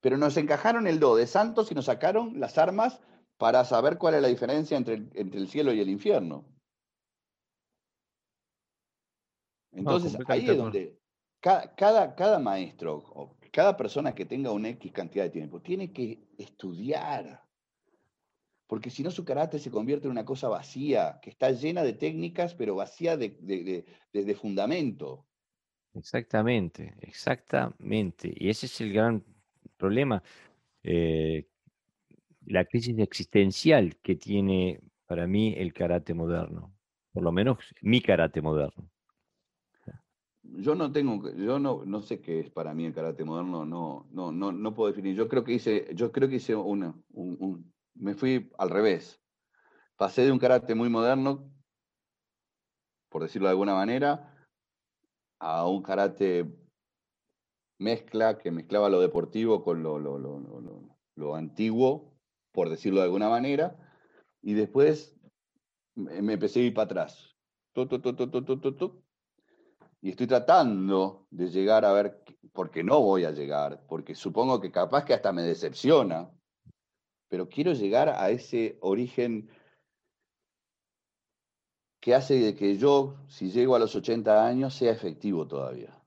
Pero nos encajaron el do de santos y nos sacaron las armas para saber cuál es la diferencia entre, entre el cielo y el infierno. Entonces, ahí es donde cada, cada, maestro o cada persona que tenga una X cantidad de tiempo tiene que estudiar. Porque si no, su carácter se convierte en una cosa vacía, que está llena de técnicas, pero vacía de, fundamento. Exactamente, exactamente. Y ese es el gran problema. Eh, la crisis existencial que tiene para mí el karate moderno, por lo menos mi karate moderno. yo no tengo, yo no, no sé qué es para mí el karate moderno, no, no, no, no puedo definir. Yo creo que hice, yo creo que hice una, un, me fui al revés. Pasé de un karate muy moderno, por decirlo de alguna manera, a un karate mezcla que mezclaba lo deportivo con lo, lo, lo, lo antiguo, por decirlo de alguna manera, y después me empecé a ir para atrás. y estoy tratando de llegar a ver, porque no voy a llegar, porque supongo que capaz que hasta me decepciona, pero quiero llegar a ese origen que hace de que yo, si llego a los 80 años, sea efectivo todavía.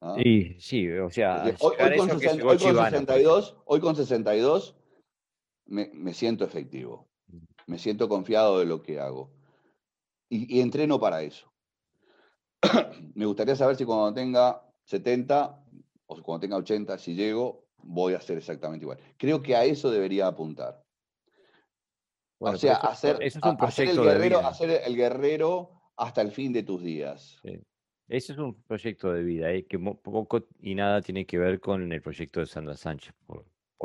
¿Ah? Sí, sí, o sea, hoy, con 62, hoy, con 62, me, siento efectivo, me siento confiado de lo que hago y, entreno para eso. me gustaría saber si cuando tenga 70 o cuando tenga 80, si llego, voy a hacer exactamente igual. Creo que a eso debería apuntar. o sea, hacer, el guerrero, hacer el guerrero hasta el fin de tus días. Ese es un proyecto de vida ¿eh? que poco y nada tiene que ver con el proyecto de Sandra Sánchez, por,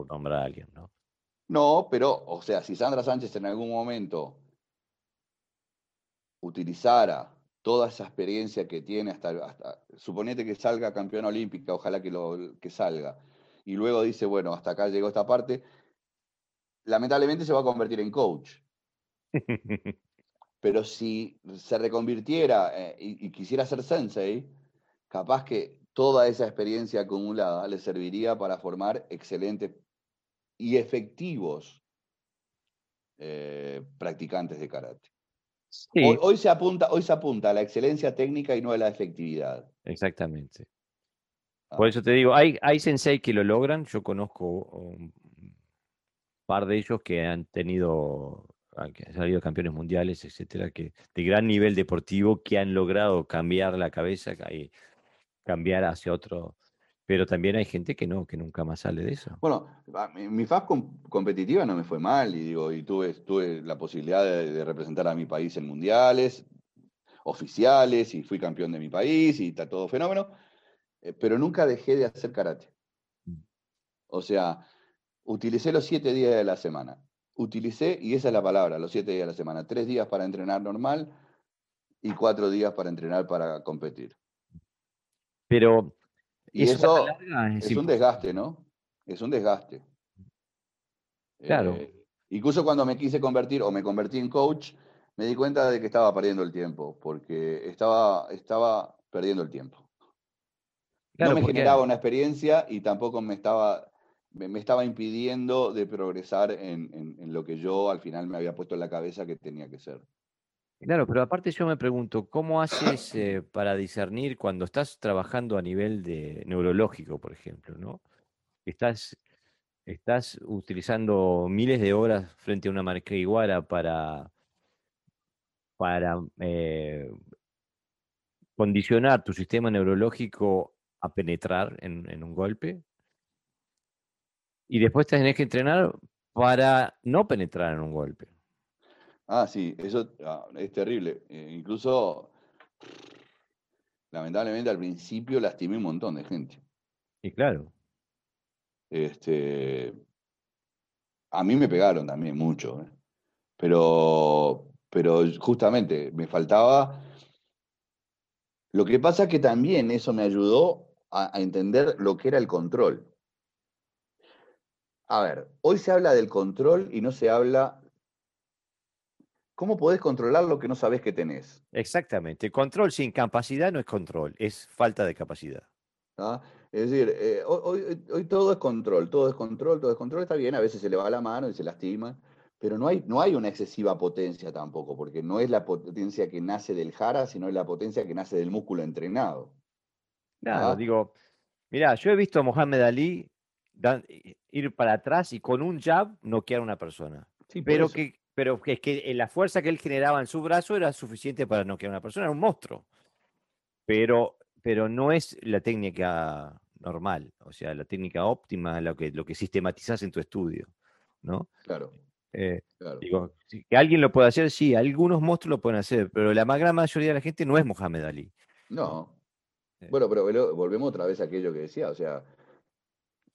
nombrar a alguien, ¿no? No, pero, o sea, si Sandra Sánchez en algún momento utilizara toda esa experiencia que tiene hasta, hasta suponete que salga campeona olímpica, ojalá que, lo, que salga, y luego dice, bueno, hasta acá llegó esta parte, lamentablemente se va a convertir en coach. Pero si se reconvirtiera eh, y, quisiera ser sensei, capaz que toda esa experiencia acumulada le serviría para formar excelentes y efectivos eh, practicantes de karate. Hoy, se apunta, hoy se apunta a la excelencia técnica y no a la efectividad. Exactamente. Por ah. eso te digo, hay, hay sensei que lo logran. Yo conozco un par de ellos que han tenido que han salido campeones mundiales, etcétera, que de gran nivel deportivo, que han logrado cambiar la cabeza y cambiar hacia otro. Pero también hay gente que no, que nunca más sale de eso. Bueno, mi faz competitiva no me fue mal y digo, y tuve, tuve la posibilidad de, representar a mi país en mundiales oficiales y fui campeón de mi país y está todo fenómeno, eh, pero nunca dejé de hacer karate. Mm. O sea, utilicé los siete días de la semana utilicé, y esa es la palabra, los siete días de la semana, tres días para entrenar normal y cuatro días para entrenar para competir. Pero y eso es, un desgaste, ¿no? Es un desgaste. Claro. Eh, incluso cuando me quise convertir o me convertí en coach, me di cuenta de que estaba perdiendo el tiempo, porque estaba, estaba perdiendo el tiempo. No me generaba una experiencia y tampoco me estaba me, estaba impidiendo de progresar en, lo que yo al final me había puesto en la cabeza que tenía que ser. Claro, pero aparte yo me pregunto, ¿cómo haces eh, para discernir cuando estás trabajando a nivel de neurológico, por ejemplo, ¿no? Estás, estás utilizando miles de horas frente a una marca iguara para, para eh, condicionar tu sistema neurológico a penetrar en un golpe, y después tenés que entrenar para no penetrar en un golpe. Ah, sí, eso ah, es terrible. Eh, incluso, lamentablemente, al principio lastimé un montón de gente. Y claro. Este, a mí me pegaron también mucho, ¿eh? pero, pero justamente me faltaba... Lo que pasa es que también eso me ayudó a entender lo que era el control. A ver, hoy se habla del control y no se habla... ¿Cómo podés controlar lo que no sabés que tenés? Exactamente. Control sin capacidad no es control, es falta de capacidad. ¿Ah? Es decir, eh, hoy, todo es control, todo es control, todo es control, está bien, a veces se le va la mano y se lastima, pero no hay, no hay una excesiva potencia tampoco, porque no es la potencia que nace del jara, sino es la potencia que nace del músculo entrenado. Claro, ¿Ah? digo, mira, yo he visto a Mohamed Ali ir para atrás y con un jab noquear a una persona. pero, que, pero es que la fuerza que él generaba en su brazo era suficiente para noquear a una persona, era un monstruo. Pero, pero no es la técnica normal, o sea, la técnica óptima, lo que, lo que sistematizas en tu estudio, ¿no? Claro. Eh, digo, que alguien lo puede hacer, sí, algunos monstruos lo pueden hacer, pero la gran mayoría de la gente no es Mohamed Ali. No. Bueno, pero volvemos otra vez a aquello que decía, o sea,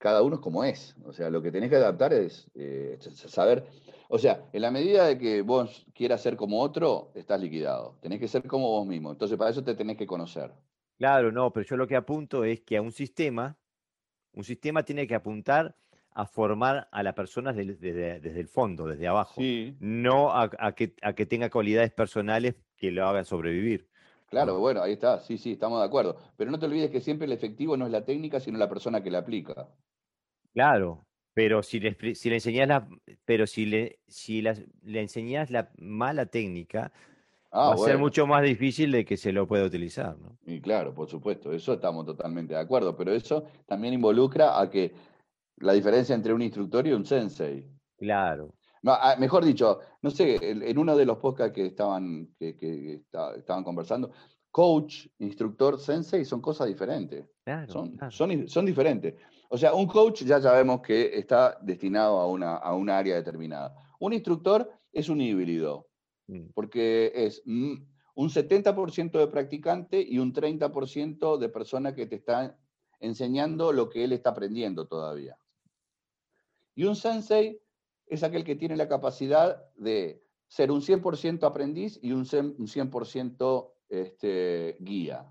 cada uno es como es. O sea, lo que tenés que adaptar es eh, saber. O sea, en la medida de que vos quieras ser como otro, estás liquidado. Tenés que ser como vos mismo. Entonces, para eso te tenés que conocer. Claro, no, pero yo lo que apunto es que a un sistema, un sistema tiene que apuntar a formar a las personas desde, el fondo, desde abajo, no a, que, a que tenga cualidades personales que lo hagan sobrevivir. Claro, bueno, ahí está, sí, sí, estamos de acuerdo. Pero no te olvides que siempre el efectivo no es la técnica, sino la persona que la aplica. Claro, pero si le, si le enseñas la, pero si le, si le enseñas la mala técnica, ah, va a ser mucho más difícil de que se lo pueda utilizar, ¿no? Y claro, por supuesto, eso estamos totalmente de acuerdo, pero eso también involucra a que la diferencia entre un instructor y un sensei. Claro. Ah, mejor dicho, no sé, en uno de los podcasts que estaban, que, estaban conversando, coach, instructor, sensei son cosas diferentes. son, Son, son, diferentes. O sea, un coach ya sabemos que está destinado a una, a una área determinada. Un instructor es un híbrido, mm. porque es un 70% de practicante y un 30% de persona que te está enseñando lo que él está aprendiendo todavía. Y un sensei es aquel que tiene la capacidad de ser un 100% aprendiz y un 100% este, guía.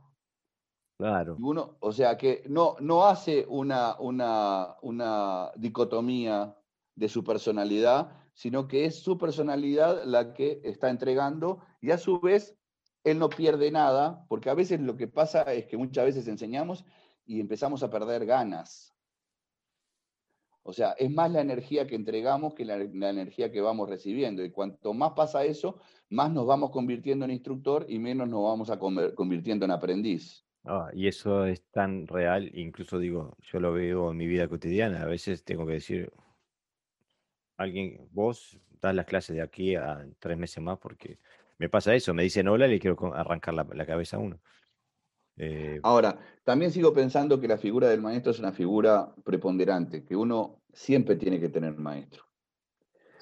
Claro. Uno, o sea, que no, no hace una, una, una dicotomía de su personalidad, sino que es su personalidad la que está entregando y a su vez él no pierde nada, porque a veces lo que pasa es que muchas veces enseñamos y empezamos a perder ganas. O sea, es más la energía que entregamos que la, energía que vamos recibiendo. Y cuanto más pasa eso, más nos vamos convirtiendo en instructor y menos nos vamos a convirtiendo en aprendiz. Ah, y eso es tan real, incluso digo, yo lo veo en mi vida cotidiana. A veces tengo que decir, alguien, vos das las clases de aquí a tres meses más porque me pasa eso, me dicen hola y le quiero arrancar la, cabeza a uno. Eh, Ahora, también sigo pensando que la figura del maestro es una figura preponderante, que uno siempre tiene que tener maestro.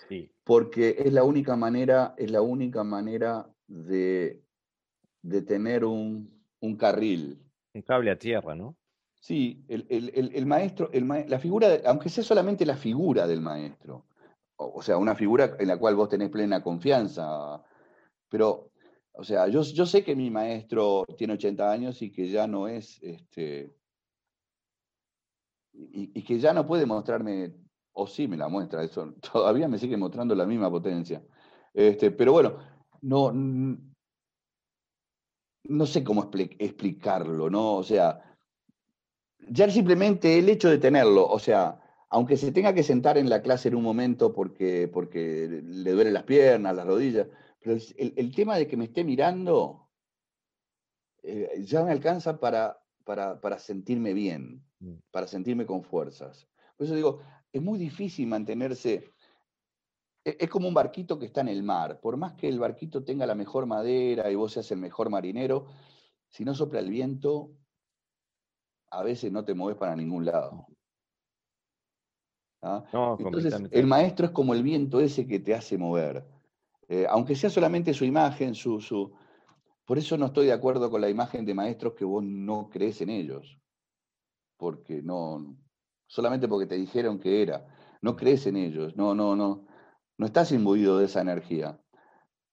Sí. Porque es la única manera, es la única manera de, de tener un, un carril. Un cable a tierra, ¿no? Sí, el, maestro, la figura, aunque sea solamente la figura del maestro, o, sea, una figura en la cual vos tenés plena confianza, pero, o sea, yo, sé que mi maestro tiene 80 años y que ya no es, este, y, que ya no puede mostrarme, o sí me la muestra, eso todavía me sigue mostrando la misma potencia. Este, pero bueno, no, no sé cómo explicarlo, ¿no? O sea, ya simplemente el hecho de tenerlo, o sea, aunque se tenga que sentar en la clase en un momento porque, porque le duelen las piernas, las rodillas, pero el, tema de que me esté mirando eh, ya me alcanza para, para, para, sentirme bien, mm. para sentirme con fuerzas. Por eso digo, es muy difícil mantenerse e-, es como un barquito que está en el mar. Por más que el barquito tenga la mejor madera y vos seas el mejor marinero, si no sopla el viento, a veces no te mueves para ningún lado. ¿Ah? Entonces, el maestro es como el viento ese que te hace mover. Eh, aunque sea solamente su imagen, su, su... Por eso no estoy de acuerdo con la imagen de maestros que vos no crees en ellos. Porque no... Solamente porque te dijeron que era. No crees en ellos. No, no, no no estás imbuido de esa energía.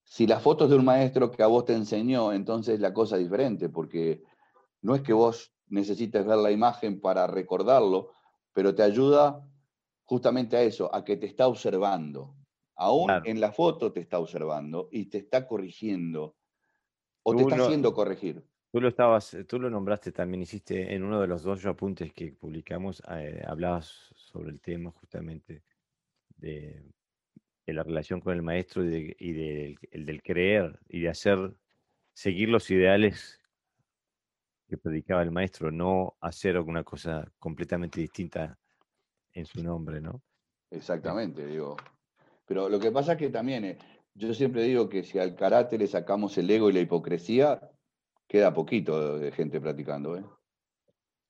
Si las fotos de un maestro que a vos te enseñó, entonces la cosa es diferente, porque no es que vos necesites ver la imagen para recordarlo, pero te ayuda justamente a eso, a que te está observando. Aún en la foto te está observando y te está corrigiendo o te está haciendo corregir. Tú lo estabas, tú lo nombraste también, hiciste en uno de los dos apuntes que publicamos, eh, hablabas sobre el tema justamente de de la relación con el maestro y, de, el del creer y de hacer, seguir los ideales que predicaba el maestro, no hacer alguna cosa completamente distinta en su nombre, ¿no? Exactamente, digo. Pero lo que pasa es que también, eh, yo siempre digo que si al carácter le sacamos el ego y la hipocresía, queda poquito de gente practicando, ¿eh?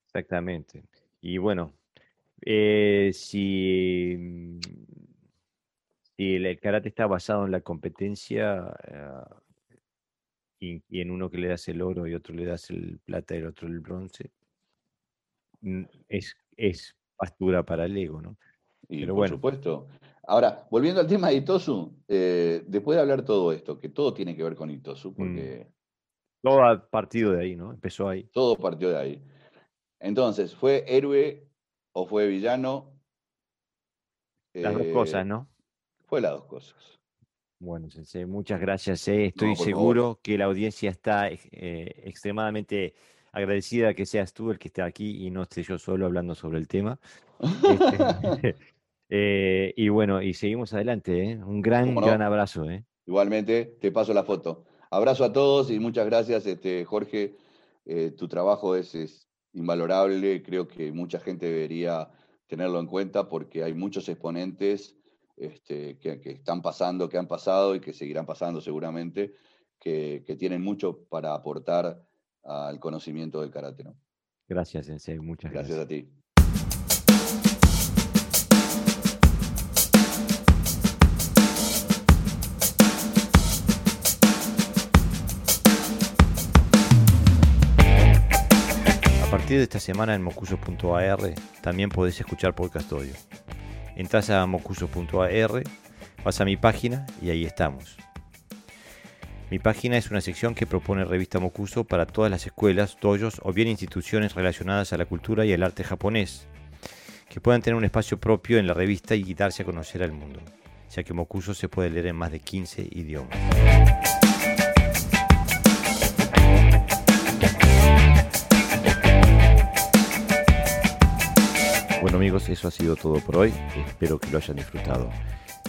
Exactamente. Y bueno, eh, si el, karate está basado en la competencia eh, y, en uno que le das el oro y otro le das el plata y el otro el bronce. Mm, es, es pastura para el ego, ¿no? Y Pero por supuesto. Ahora, volviendo al tema de Itosu, eh, después de hablar todo esto, que todo tiene que ver con Itosu, mm. porque... Todo ha partido de ahí, ¿no? Empezó ahí. Todo partió de ahí. Entonces, ¿fue héroe o fue villano? Las dos cosas, eh, ¿no? Fue las dos cosas. Bueno, Sensei, muchas gracias. Eh. Estoy seguro que la audiencia está extremadamente agradecida que seas tú el que esté aquí y no esté yo solo hablando sobre el tema. Este, eh, y bueno, y seguimos adelante. ¿eh? Un gran, gran abrazo. ¿eh? Igualmente, te paso la foto. Abrazo a todos y muchas gracias, este, Jorge. tu trabajo es, es, invalorable. Creo que mucha gente debería tenerlo en cuenta porque hay muchos exponentes este, que, están pasando, que han pasado y que seguirán pasando seguramente, que, que tienen mucho para aportar al conocimiento del karate. ¿no? Gracias, Sensei. Muchas gracias. Gracias a ti. Partir de esta semana en mocuso.ar también podés escuchar Podcast Audio. Entras a mocuso.ar, vas a mi página y ahí estamos. Mi página es una sección que propone revista Mokuso para todas las escuelas, doyos o bien instituciones relacionadas a la cultura y el arte japonés, que puedan tener un espacio propio en la revista y darse a conocer al mundo, ya que Mokuso se puede leer en más de 15 idiomas. Bueno amigos, eso ha sido todo por hoy. Espero que lo hayan disfrutado.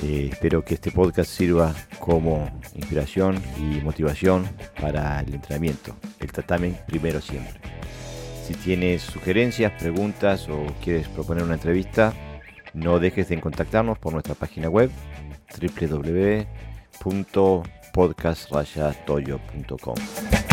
Eh, espero que este podcast sirva como inspiración y motivación para el entrenamiento, el tratamiento primero siempre. Si tienes sugerencias, preguntas o quieres proponer una entrevista, no dejes de contactarnos por nuestra página web www.podcastrayatoyo.com.